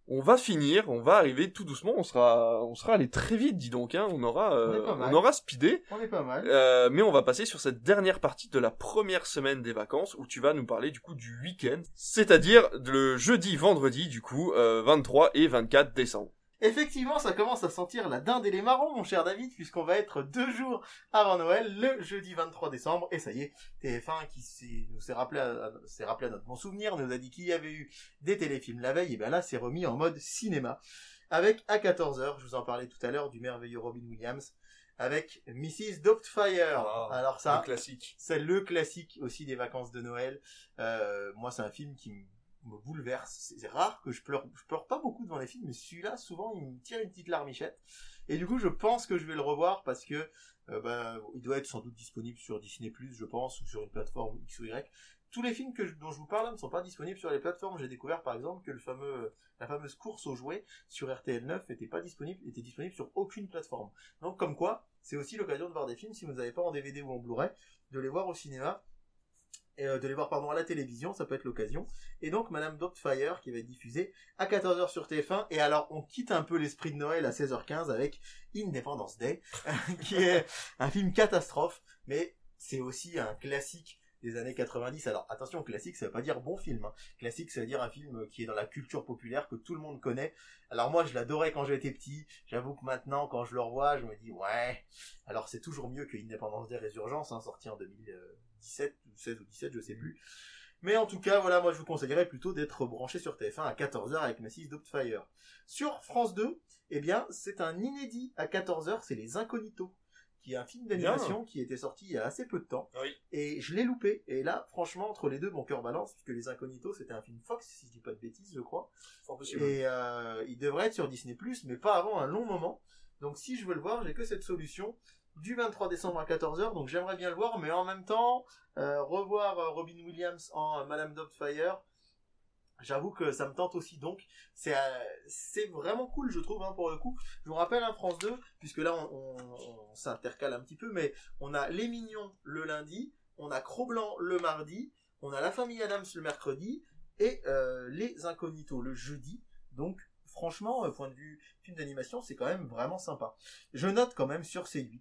On va finir, on va arriver tout doucement, on sera, on sera allé très vite, dis donc, hein, on aura, euh, On mal. on aura speedé. On est pas mal. Euh, mais on va passer sur cette dernière partie de la première semaine des vacances où tu vas nous parler du coup du week-end, c'est-à-dire le jeudi, vendredi du coup, euh, 23 et 24 décembre. Effectivement, ça commence à sentir la dinde et les marrons, mon cher David, puisqu'on va être deux jours avant Noël, le jeudi 23 décembre, et ça y est, TF1 qui s'est- nous s'est rappelé, à, à- s'est rappelé à notre bon souvenir, nous a dit qu'il y avait eu des téléfilms la veille, et bien là, c'est remis en mode cinéma, avec à 14h, je vous en parlais tout à l'heure, du merveilleux Robin Williams, avec Mrs. Doubtfire. Alors ça, c'est le classique aussi des vacances de Noël. Euh, moi, c'est un film qui me me bouleverse. C'est rare que je pleure, je pleure pas beaucoup devant les films, mais celui-là, souvent, il me tire une petite larmichette. Et du coup, je pense que je vais le revoir parce que euh, ben, il doit être sans doute disponible sur Disney+, je pense, ou sur une plateforme X ou Y. Tous les films dont je vous parle ne sont pas disponibles sur les plateformes. J'ai découvert par exemple que le fameux, la fameuse course aux jouets sur RTL 9 était pas disponible, était disponible sur aucune plateforme. Donc comme quoi, c'est aussi l'occasion de voir des films si vous n'avez pas en DVD ou en Blu-ray, de les voir au cinéma euh, de les voir pardon à la télévision, ça peut être l'occasion. Et donc Madame Doubtfire qui va être diffusée à 14h sur TF1 et alors on quitte un peu l'esprit de Noël à 16h15 avec Independence Day (laughs) qui est un film catastrophe mais c'est aussi un classique des années 90. Alors attention, classique ça veut pas dire bon film. hein. Classique ça veut dire un film qui est dans la culture populaire que tout le monde connaît. Alors moi je l'adorais quand j'étais petit. J'avoue que maintenant quand je le revois, je me dis ouais. Alors c'est toujours mieux que Independence Day Résurgence hein, sorti en 2017 ou 16 ou 17, je sais plus. Mais en tout cas, voilà, moi je vous conseillerais plutôt d'être branché sur TF1 à 14h avec Mrs. Doubtfire. Sur France 2, eh bien, c'est un inédit à 14h, c'est Les Incognitos, qui est un film d'animation qui était sorti il y a assez peu de temps. Et je l'ai loupé. Et là, franchement, entre les deux, mon cœur balance, puisque Les Incognitos, c'était un film Fox, si je dis pas de bêtises, je crois. Fort possible. Et euh, il devrait être sur Disney+, mais pas avant un long moment. Donc si je veux le voir, j'ai que cette solution du 23 décembre à 14h, donc j'aimerais bien le voir, mais en même temps, euh, revoir euh, Robin Williams en euh, Madame Doubtfire, j'avoue que ça me tente aussi, donc c'est c'est vraiment cool, je trouve, hein, pour le coup. Je vous rappelle, hein, France 2, puisque là on, s'intercale un petit peu, mais on a Les Mignons le lundi, on a Cro-Blanc le mardi, on a La Famille Adams le mercredi, et Les Incognitos le jeudi. Donc, franchement, point de vue film d'animation, c'est quand même vraiment sympa. Je note quand même sur C8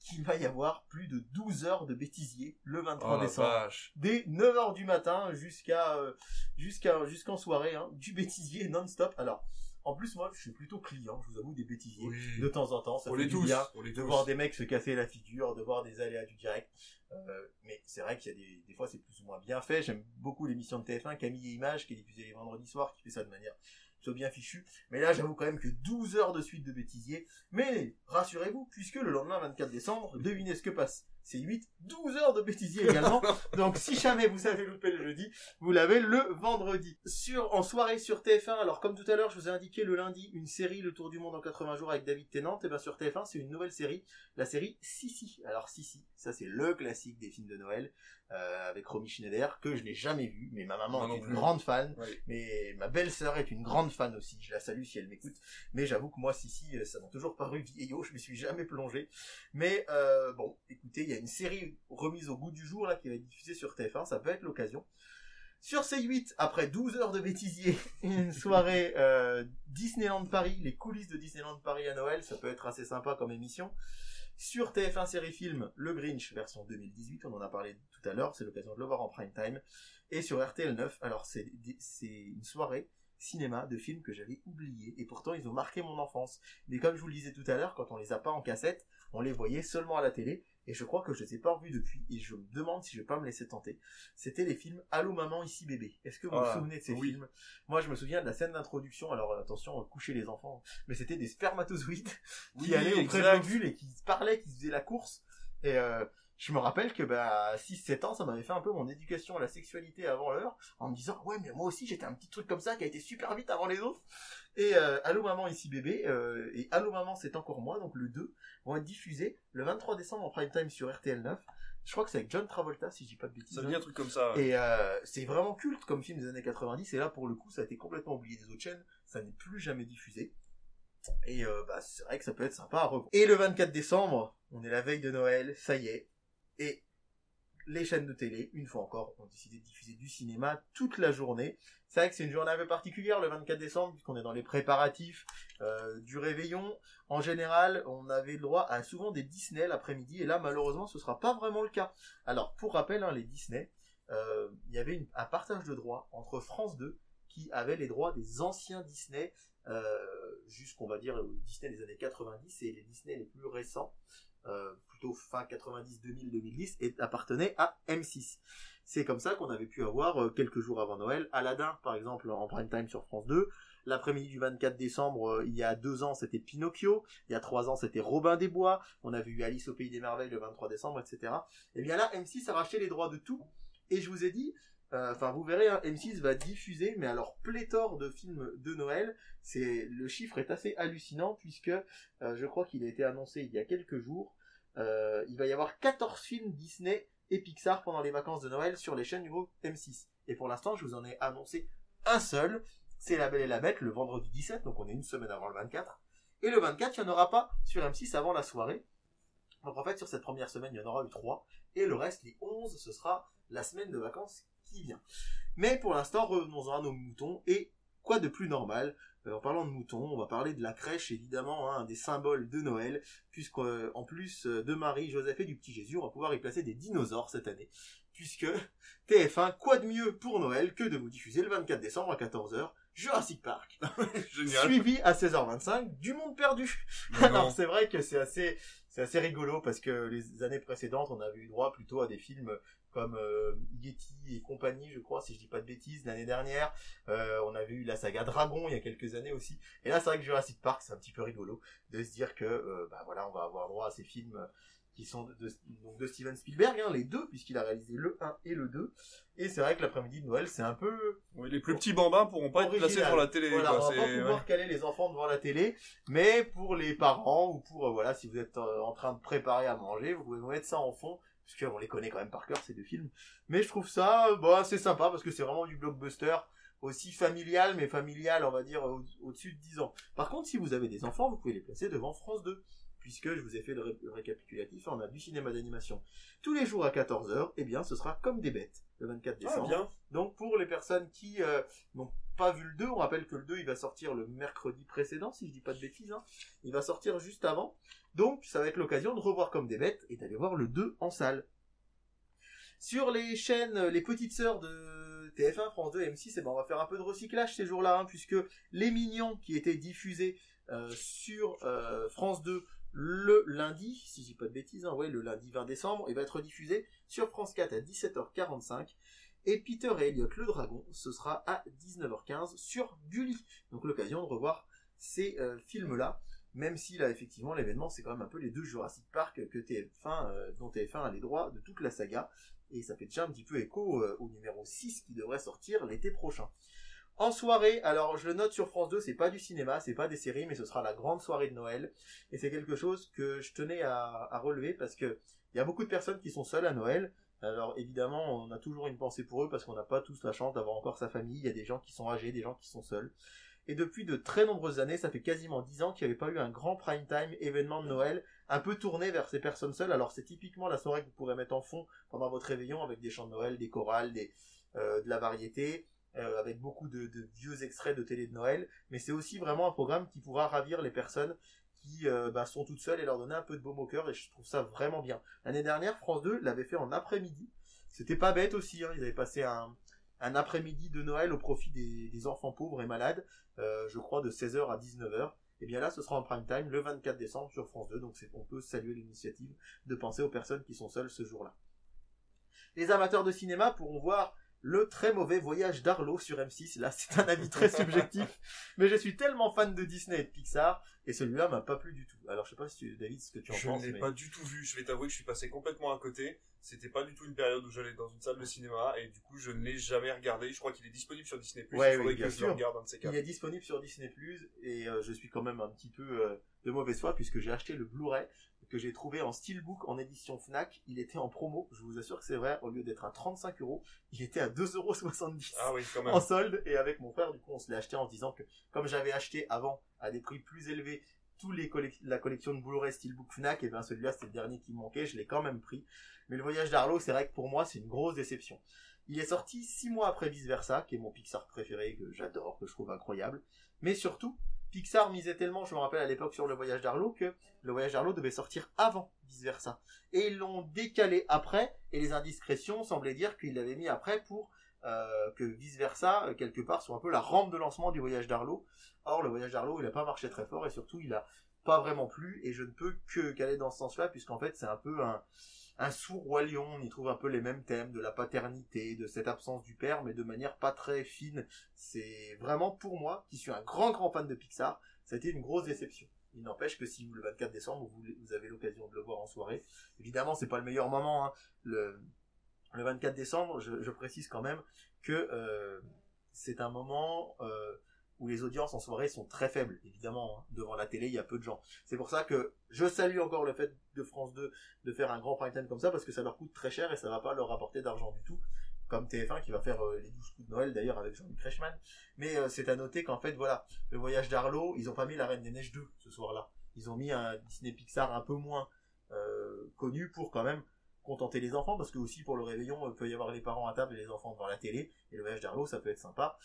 qu'il va y avoir plus de 12 heures de bêtisier le 23 Oh la décembre. vache. Dès 9h du matin jusqu'à euh, jusqu'à jusqu'en soirée, hein, du bêtisier non-stop. Alors, en plus, moi, je suis plutôt client, je vous avoue, des bêtisiers. Oui. De temps en temps, ça On fait du tous, bien de tous. voir des mecs se casser la figure, de voir des aléas du direct. Euh, mais c'est vrai qu'il y a des, des fois, c'est plus ou moins bien fait. J'aime beaucoup l'émission de TF1, Camille et Images, qui est diffusée les vendredis soirs, qui fait ça de manière plutôt bien fichue. Mais là, j'avoue quand même que 12 heures de suite de bêtisier. Mais rassurez-vous, puisque le lendemain 24 décembre, devinez ce que passe. C'est 8, 12 heures de bêtisier également. (laughs) Donc si jamais vous avez loupé le jeudi, vous l'avez le vendredi. Sur, en soirée sur TF1, alors comme tout à l'heure, je vous ai indiqué le lundi une série Le Tour du Monde en 80 jours avec David Tennant, et bien sur TF1, c'est une nouvelle série, la série Sissi. Alors Sissi, ça c'est le classique des films de Noël, euh, avec Romy Schneider, que je n'ai jamais vu, mais ma maman est non une plus. grande fan, Oui. mais ma belle-sœur est une grande fan aussi, je la salue si elle m'écoute, mais j'avoue que moi Sissi, euh, ça m'a toujours paru vieillot, je me suis jamais plongé, mais euh, bon, écoutez, il y a une série remise au goût du jour là qui va être diffusée sur TF1, ça peut être l'occasion. Sur C8, après 12 heures de bêtisier, (laughs) une soirée euh, Disneyland Paris, les coulisses de Disneyland Paris à Noël, ça peut être assez sympa comme émission. Sur TF1 série film, Le Grinch version 2018, on en a parlé tout à l'heure, c'est l'occasion de le voir en prime time. Et sur RTL 9, alors c'est une soirée cinéma de films que j'avais oubliés et pourtant ils ont marqué mon enfance. Mais comme je vous le disais tout à l'heure, quand on les a pas en cassette, on les voyait seulement à la télé et je crois que je les ai pas revus depuis et je me demande si je vais pas me laisser tenter. C'était les films Allô maman ici bébé. Est-ce que vous Ah, vous souvenez de ces oui. films? Moi je me souviens de la scène d'introduction, alors attention, coucher les enfants, mais c'était des spermatozoïdes (laughs) qui Oui, allaient auprès de l'ovule et qui se parlaient, qui se faisaient la course et euh, je me rappelle que bah, à 6-7 ans, ça m'avait fait un peu mon éducation à la sexualité avant l'heure, en me disant ouais mais moi aussi j'étais un petit truc comme ça qui a été super vite avant les autres. Et euh, Allô maman ici bébé euh, et Allô maman c'est encore moi donc le 2 vont être diffusés le 23 décembre en prime time sur RTL 9. Je crois que c'est avec John Travolta si je dis pas de bêtises. Ça dit un truc comme ça. ouais. Et euh, c'est vraiment culte comme film des années 90 et là pour le coup ça a été complètement oublié des autres chaînes, ça n'est plus jamais diffusé. Et euh, bah, c'est vrai que ça peut être sympa à revoir. Et le 24 décembre, on est la veille de Noël, ça y est. Et les chaînes de télé, une fois encore, ont décidé de diffuser du cinéma toute la journée. C'est vrai que c'est une journée un peu particulière le 24 décembre, puisqu'on est dans les préparatifs euh, du réveillon. En général, on avait le droit à souvent des Disney l'après-midi, et là, malheureusement, ce sera pas vraiment le cas. Alors, pour rappel, hein, les Disney, euh, il y avait un partage de droits entre France 2, qui avait les droits des anciens Disney, euh, jusqu'on va dire au Disney des années 90, et les Disney les plus récents, euh, plutôt fin 90, 2000, 2010, et appartenaient à M6. C'est comme ça qu'on avait pu avoir euh, quelques jours avant Noël Aladdin, par exemple, en prime time sur France 2. L'après-midi du 24 décembre, euh, il y a deux ans, c'était Pinocchio. Il y a trois ans, c'était Robin des Bois. On avait eu Alice au Pays des Merveilles le 23 décembre, etc. Et bien là, M6 a racheté les droits de tout. Et je vous ai dit, euh, enfin vous verrez, hein, M6 va diffuser, mais alors pléthore de films de Noël. C'est le chiffre est assez hallucinant puisque euh, je crois qu'il a été annoncé il y a quelques jours. Euh, il va y avoir 14 films Disney et Pixar pendant les vacances de Noël sur les chaînes du groupe M6. Et pour l'instant, je vous en ai annoncé un seul. C'est La Belle et la Bête le vendredi 17, donc on est une semaine avant le 24. Et le 24, il n'y en aura pas sur M6 avant la soirée. Donc en fait, sur cette première semaine, il y en aura eu trois. Et le reste, les 11, ce sera la semaine de vacances qui vient. Mais pour l'instant, revenons-en à nos moutons. Et quoi de plus normal? Euh, En parlant de moutons, on va parler de la crèche, évidemment, hein, un des symboles de Noël, puisqu'en plus euh, de Marie, Joseph et du petit Jésus, on va pouvoir y placer des dinosaures cette année. Puisque TF1, quoi de mieux pour Noël que de vous diffuser le 24 décembre à 14h Jurassic Park. (laughs) Génial. Suivi à 16h25 du Monde Perdu. Mais Alors c'est vrai que c'est assez, c'est assez rigolo parce que les années précédentes, on avait eu droit plutôt à des films comme euh, Yeti et compagnie, je crois, si je dis pas de bêtises, l'année dernière. Euh, on avait eu la saga Dragon il y a quelques années aussi. Et là, c'est vrai que Jurassic Park, c'est un petit peu rigolo de se dire que, euh, bah voilà, on va avoir droit à ces films qui sont de, de- donc de Steven Spielberg, hein, les deux, puisqu'il a réalisé le 1 et le 2. Et c'est vrai que l'après-midi de Noël, c'est un peu Oui, les plus petits bambins pourront pas être placés devant la télé. Voilà, quoi, on va pas pouvoir ouais. caler les enfants devant la télé, mais pour les parents ou pour euh, voilà, si vous êtes en train de préparer à manger, vous pouvez mettre ça en fond parce qu'on les connaît quand même par cœur ces deux films. Mais je trouve ça euh, bon, c'est sympa parce que c'est vraiment du blockbuster aussi familial mais familial, on va dire au- au-dessus de 10 ans. Par contre, si vous avez des enfants, vous pouvez les placer devant France 2 puisque je vous ai fait le, ré- le récapitulatif, on a du cinéma d'animation. Tous les jours à 14h, eh bien, ce sera comme des bêtes, le 24 Ah, décembre. bien. Donc, pour les personnes qui euh, n'ont pas vu le 2, on rappelle que le 2 il va sortir le mercredi précédent, si je dis pas de bêtises, hein. il va sortir juste avant, donc ça va être l'occasion de revoir comme des bêtes et d'aller voir le 2 en salle. Sur les chaînes, les petites sœurs de TF1, France 2 et M6, eh ben, on va faire un peu de recyclage ces jours-là, hein, puisque Les Mignons, qui étaient diffusés euh, sur euh, France 2 le lundi, si je dis pas de bêtises, hein, ouais, le lundi 20 décembre, il va être diffusé sur France 4 à 17h45. Et Peter et Elliot le Dragon, ce sera à 19h15 sur Gulli. Donc l'occasion de revoir ces euh, films-là, même si là effectivement l'événement c'est quand même un peu les deux Jurassic Park que TF1, euh, dont TF1 a les droits de toute la saga. Et ça fait déjà un petit peu écho euh, au numéro 6 qui devrait sortir l'été prochain. En soirée, alors je le note sur France 2, c'est pas du cinéma, c'est pas des séries, mais ce sera la grande soirée de Noël. Et c'est quelque chose que je tenais à, relever parce que il y a beaucoup de personnes qui sont seules à Noël. Alors évidemment, on a toujours une pensée pour eux parce qu'on n'a pas tous la chance d'avoir encore sa famille. Il y a des gens qui sont âgés, des gens qui sont seuls. Et depuis de très nombreuses années, ça fait quasiment 10 ans qu'il n'y avait pas eu un grand prime time événement de Noël, un peu tourné vers ces personnes seules. Alors c'est typiquement la soirée que vous pourrez mettre en fond pendant votre réveillon avec des chants de Noël, des chorales, euh, de la variété, euh, avec beaucoup de vieux extraits de télé de Noël. Mais c'est aussi vraiment un programme qui pourra ravir les personnes qui euh, bah, sont toutes seules et leur donner un peu de baume au cœur et je trouve ça vraiment bien. L'année dernière, France 2 l'avait fait en après-midi. C'était pas bête aussi, hein. ils avaient passé un, après-midi de Noël au profit des, enfants pauvres et malades, euh, je crois de 16h à 19h. Et bien là, ce sera en prime time le 24 décembre sur France 2, donc on peut saluer l'initiative de penser aux personnes qui sont seules ce jour-là. Les amateurs de cinéma pourront voir le très mauvais voyage d'Arlo sur M6. Là, c'est un avis très subjectif, (laughs) mais je suis tellement fan de Disney et de Pixar, et celui-là m'a pas plu du tout. Alors, je sais pas si tu, David, ce que tu en Je penses. ne l'ai mais- pas du tout vu. Je vais t'avouer que je suis passé complètement à côté. C'était pas du tout une période où j'allais dans une salle de cinéma et du coup je ne l'ai jamais regardé. Je crois qu'il est disponible sur Disney+. Ouais, Il oui, bien que je sûr. regarde un de ces. Il est disponible sur Disney Plus et euh, je suis quand même un petit peu euh, de mauvaise foi puisque j'ai acheté le Blu-ray que j'ai trouvé en steelbook en édition Fnac. Il était en promo, je vous assure que c'est vrai. Au lieu d'être à 35 euros, il était à 2,70 Ah oui, quand même. en solde. Et avec mon frère, du coup, on se l'est acheté en se disant que comme j'avais acheté avant à des prix plus élevés tous les la collection de Blu-ray Steelbook Fnac, et bien celui-là c'était le dernier qui me manquait, je l'ai quand même pris. Mais le voyage d'Arlo, c'est vrai que pour moi c'est une grosse déception. Il est sorti six mois après Vice Versa, qui est mon Pixar préféré, que j'adore, que je trouve incroyable. Mais surtout, Pixar misait tellement, je me rappelle à l'époque sur le voyage d'Arlo, que le voyage d'Arlo devait sortir avant Vice Versa. Et ils l'ont décalé après, et les indiscrétions semblaient dire qu'ils l'avaient mis après pour euh, que Vice Versa, euh, quelque part, soit un peu la rampe de lancement du voyage d'Arlo. Or, le voyage d'Arlo, il n'a pas marché très fort, et surtout, il a pas vraiment plu, et je ne peux que qu'aller dans ce sens-là, puisqu'en fait, c'est un peu un, un sourd roi lion, on y trouve un peu les mêmes thèmes de la paternité, de cette absence du père, mais de manière pas très fine. C'est vraiment pour moi, qui suis un grand grand fan de Pixar, ça a été une grosse déception. Il n'empêche que si vous, le 24 décembre, vous, avez l'occasion de le voir en soirée, évidemment, c'est pas le meilleur moment, hein. Le, le 24 décembre, je, je précise quand même que euh, c'est un moment euh, où les audiences en soirée sont très faibles, évidemment. hein. Devant la télé, il y a peu de gens. C'est pour ça que je salue encore le fait de France 2 de faire un grand prime time comme ça, parce que ça leur coûte très cher et ça va pas leur apporter d'argent du tout. Comme TF1 qui va faire euh, les 12 coups de Noël d'ailleurs avec Jean-Luc Reichmann. Mais euh, c'est à noter qu'en fait, voilà, le voyage d'Arlo, ils ont pas mis la Reine des Neiges 2 ce soir-là. Ils ont mis un Disney Pixar un peu moins euh, connu pour quand même contenter les enfants, parce que aussi pour le réveillon, il peut y avoir les parents à table et les enfants devant la télé, et le voyage d'Arlo, ça peut être sympa.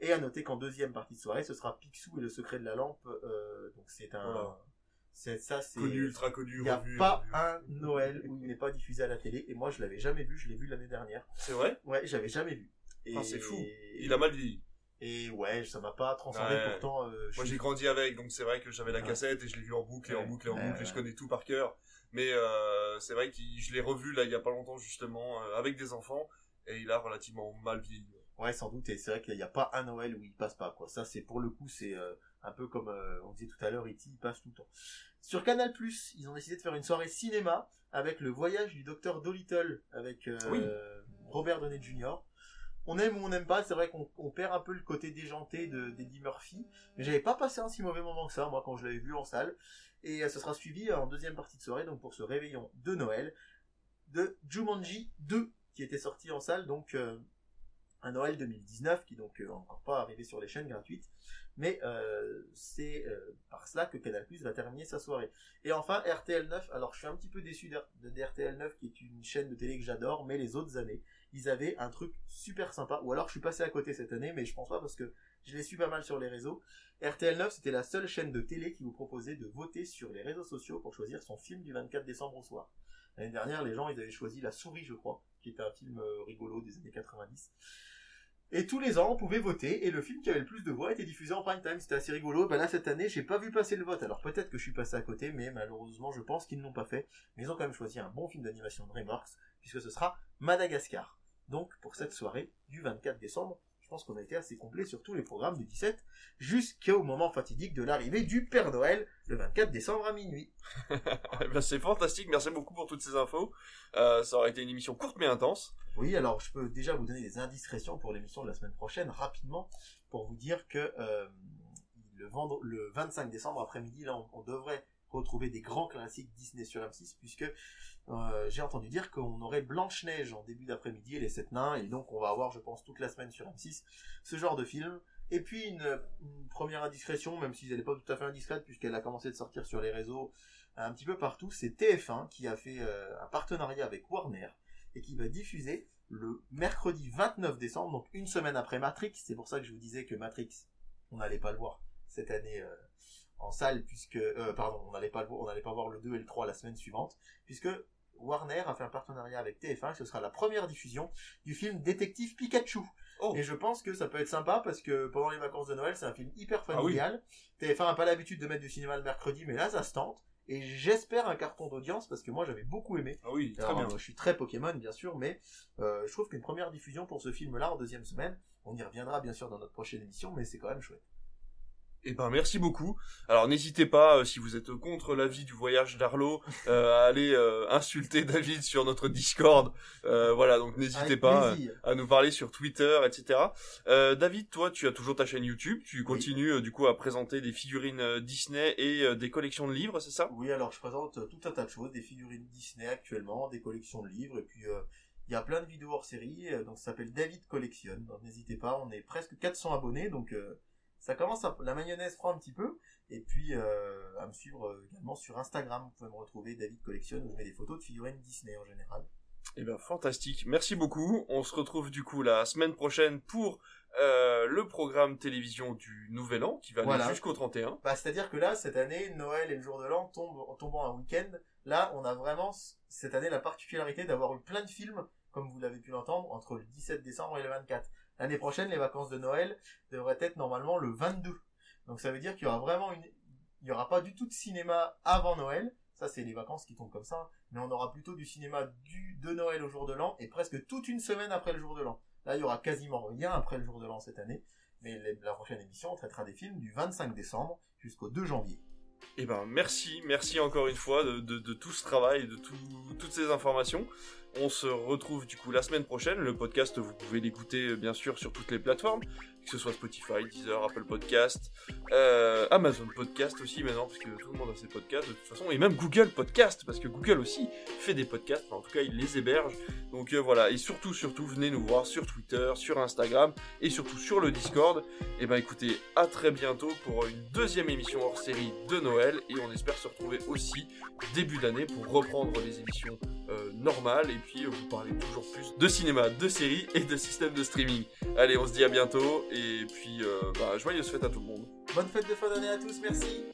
Et à noter qu'en deuxième partie de soirée, ce sera Picsou et le secret de la lampe, euh, donc c'est un... Voilà. C'est ça, c'est Connu, ultra connu, Il n'y a revu, pas revu. un Noël où il n'est pas diffusé à la télé, et moi je l'avais jamais vu, je l'ai vu l'année dernière. C'est vrai? Ouais, j'avais jamais vu. Et... Ah, c'est fou. Il a mal vieilli. Et ouais, ça m'a pas Ouais. pourtant. euh, Moi j'ai grandi avec, donc c'est vrai que j'avais la Ouais. cassette et je l'ai vu en boucle et en boucle et en boucle et je connais tout par cœur. Mais euh, c'est vrai que je l'ai revu là il y a pas longtemps justement euh, avec des enfants et il a relativement mal vieilli. Ouais, sans doute, et c'est vrai qu'il n'y a pas un Noël où il passe pas, quoi. Ça, c'est pour le coup, c'est euh, un peu comme euh, on disait tout à l'heure, E.T., il passe tout le temps. Sur Canal+, ils ont décidé de faire une soirée cinéma avec le voyage du docteur Dolittle avec euh, Oui. Robert Downey Jr. On aime ou on n'aime pas, c'est vrai qu'on on perd un peu le côté déjanté de d'Eddie Murphy, mais j'avais pas passé un si mauvais moment que ça, moi, quand je l'avais vu en salle. Et ce sera suivi en deuxième partie de soirée, donc pour ce réveillon de Noël, de Jumanji 2, qui était sorti en salle, donc euh, un Noël 2019 qui donc euh, encore pas arrivé sur les chaînes gratuites. Mais euh, c'est euh, par cela que Canal+ va terminer sa soirée. Et enfin RTL 9 alors je suis un petit peu déçu d'R- de, de RTL 9 qui est une chaîne de télé que j'adore mais les autres années ils avaient un truc super sympa. Ou alors je suis passé à côté cette année mais je pense pas parce que Je les suis pas mal sur les réseaux. RTL9, c'était la seule chaîne de télé qui vous proposait de voter sur les réseaux sociaux pour choisir son film du 24 décembre au soir. L'année dernière, les gens, ils avaient choisi La Souris, je crois, qui était un film euh, rigolo des années 90. Et tous les ans, on pouvait voter, et le film qui avait le plus de voix était diffusé en prime time. C'était assez rigolo. Ben là, cette année, j'ai pas vu passer le vote. Alors peut-être que je suis passé à côté, mais malheureusement, je pense qu'ils ne l'ont pas fait. Mais ils ont quand même choisi un bon film d'animation de DreamWorks, puisque ce sera Madagascar. Donc, pour cette soirée du 24 décembre, je pense qu'on a été assez complet sur tous les programmes du 17, jusqu'au moment fatidique de l'arrivée du Père Noël, le 24 décembre à minuit. (laughs) Eh ben, c'est fantastique, merci beaucoup pour toutes ces infos. Euh, ça aurait été une émission courte mais intense. Oui, alors je peux déjà vous donner des indiscrétions pour l'émission de la semaine prochaine, rapidement, pour vous dire que euh, le, vendre, le 25 décembre après-midi, là, on, on devrait retrouver des grands classiques Disney sur M6, puisque euh, j'ai entendu dire qu'on aurait Blanche-Neige en début d'après-midi et les sept nains, et donc on va avoir, je pense, toute la semaine sur M6 ce genre de film. Et puis une, première indiscrétion, même si elle n'est pas tout à fait indiscrète, puisqu'elle a commencé de sortir sur les réseaux un petit peu partout, c'est TF1 qui a fait euh, un partenariat avec Warner et qui va diffuser le mercredi 29 décembre, donc une semaine après Matrix. C'est pour ça que je vous disais que Matrix, on n'allait pas le voir cette année euh, en salle, puisque euh, pardon, on n'allait pas le voir, on n'allait pas voir le 2 et le 3 la semaine suivante, puisque Warner a fait un partenariat avec TF1 et ce sera la première diffusion du film Détective Pikachu. Et je pense que ça peut être sympa parce que pendant les vacances de Noël, c'est un film hyper Ah oui. familial. TF1 n'a pas l'habitude de mettre du cinéma le mercredi, mais là, ça se tente. Et j'espère un carton d'audience parce que moi j'avais beaucoup aimé. Ah oui, très Alors, bien. euh, Je suis très Pokémon bien sûr, mais euh, je trouve qu'une première diffusion pour ce film-là en deuxième semaine, on y reviendra bien sûr dans notre prochaine émission, mais c'est quand même chouette. Eh ben merci beaucoup. Alors n'hésitez pas, euh, si vous êtes contre l'avis du voyage d'Arlo, euh, à (laughs) aller euh, insulter David sur notre Discord. Voilà, donc n'hésitez pas à nous parler sur Twitter, etc. David, toi, tu as toujours ta chaîne YouTube. Tu continues du coup à présenter des figurines Disney et des collections de livres, c'est ça? Oui, alors je présente tout un tas de choses, des figurines Disney actuellement, des collections de livres, et puis il y a plein de vidéos hors série, donc ça s'appelle David Collectionne, donc n'hésitez pas, on est presque 400 abonnés, donc ça commence à, la mayonnaise prend un petit peu, et puis euh, à me suivre euh, également sur Instagram, vous pouvez me retrouver David Collectionne, où je mets des photos de figurines Disney en général. Eh ben fantastique, merci beaucoup. On se retrouve du coup la semaine prochaine pour euh, le programme télévision du Nouvel An qui va aller Voilà. jusqu'au 31. Bah, c'est-à-dire que là, cette année, Noël et le jour de l'an tombent en tombant un week-end. Là, on a vraiment, cette année, la particularité d'avoir eu plein de films, comme vous l'avez pu l'entendre, entre le 17 décembre et le 24. L'année prochaine, les vacances de Noël devraient être normalement le 22. Donc ça veut dire qu'il y aura vraiment une, il y aura pas du tout de cinéma avant Noël. Ça, c'est les vacances qui tombent comme ça. Mais on aura plutôt du cinéma du, de Noël au jour de l'an et presque toute une semaine après le jour de l'an. Là, il y aura quasiment rien après le jour de l'an cette année. Mais la prochaine émission, on traitera des films du 25 décembre jusqu'au 2 janvier. Eh ben merci, merci encore une fois de, tout ce travail, de tout- toutes ces informations. On se retrouve du coup la semaine prochaine. Le podcast, vous pouvez l'écouter euh, bien sûr sur toutes les plateformes, que ce soit Spotify, Deezer, Apple Podcast, euh, Amazon Podcast aussi maintenant, parce que tout le monde a ses podcasts de toute façon, et même Google Podcast, parce que Google aussi fait des podcasts, enfin, en tout cas il les héberge. Donc euh, voilà, et surtout, surtout, venez nous voir sur Twitter, sur Instagram, et surtout sur le Discord. Et ben écoutez, à très bientôt pour une deuxième émission hors série de Noël, et on espère se retrouver aussi début d'année pour reprendre les émissions euh, normales, et puis vous parler toujours plus de cinéma, de séries et de systèmes de streaming. Allez, on se dit à bientôt, et puis euh, bah, joyeuses fêtes à tout le monde. Bonne fête de fin d'année à tous, merci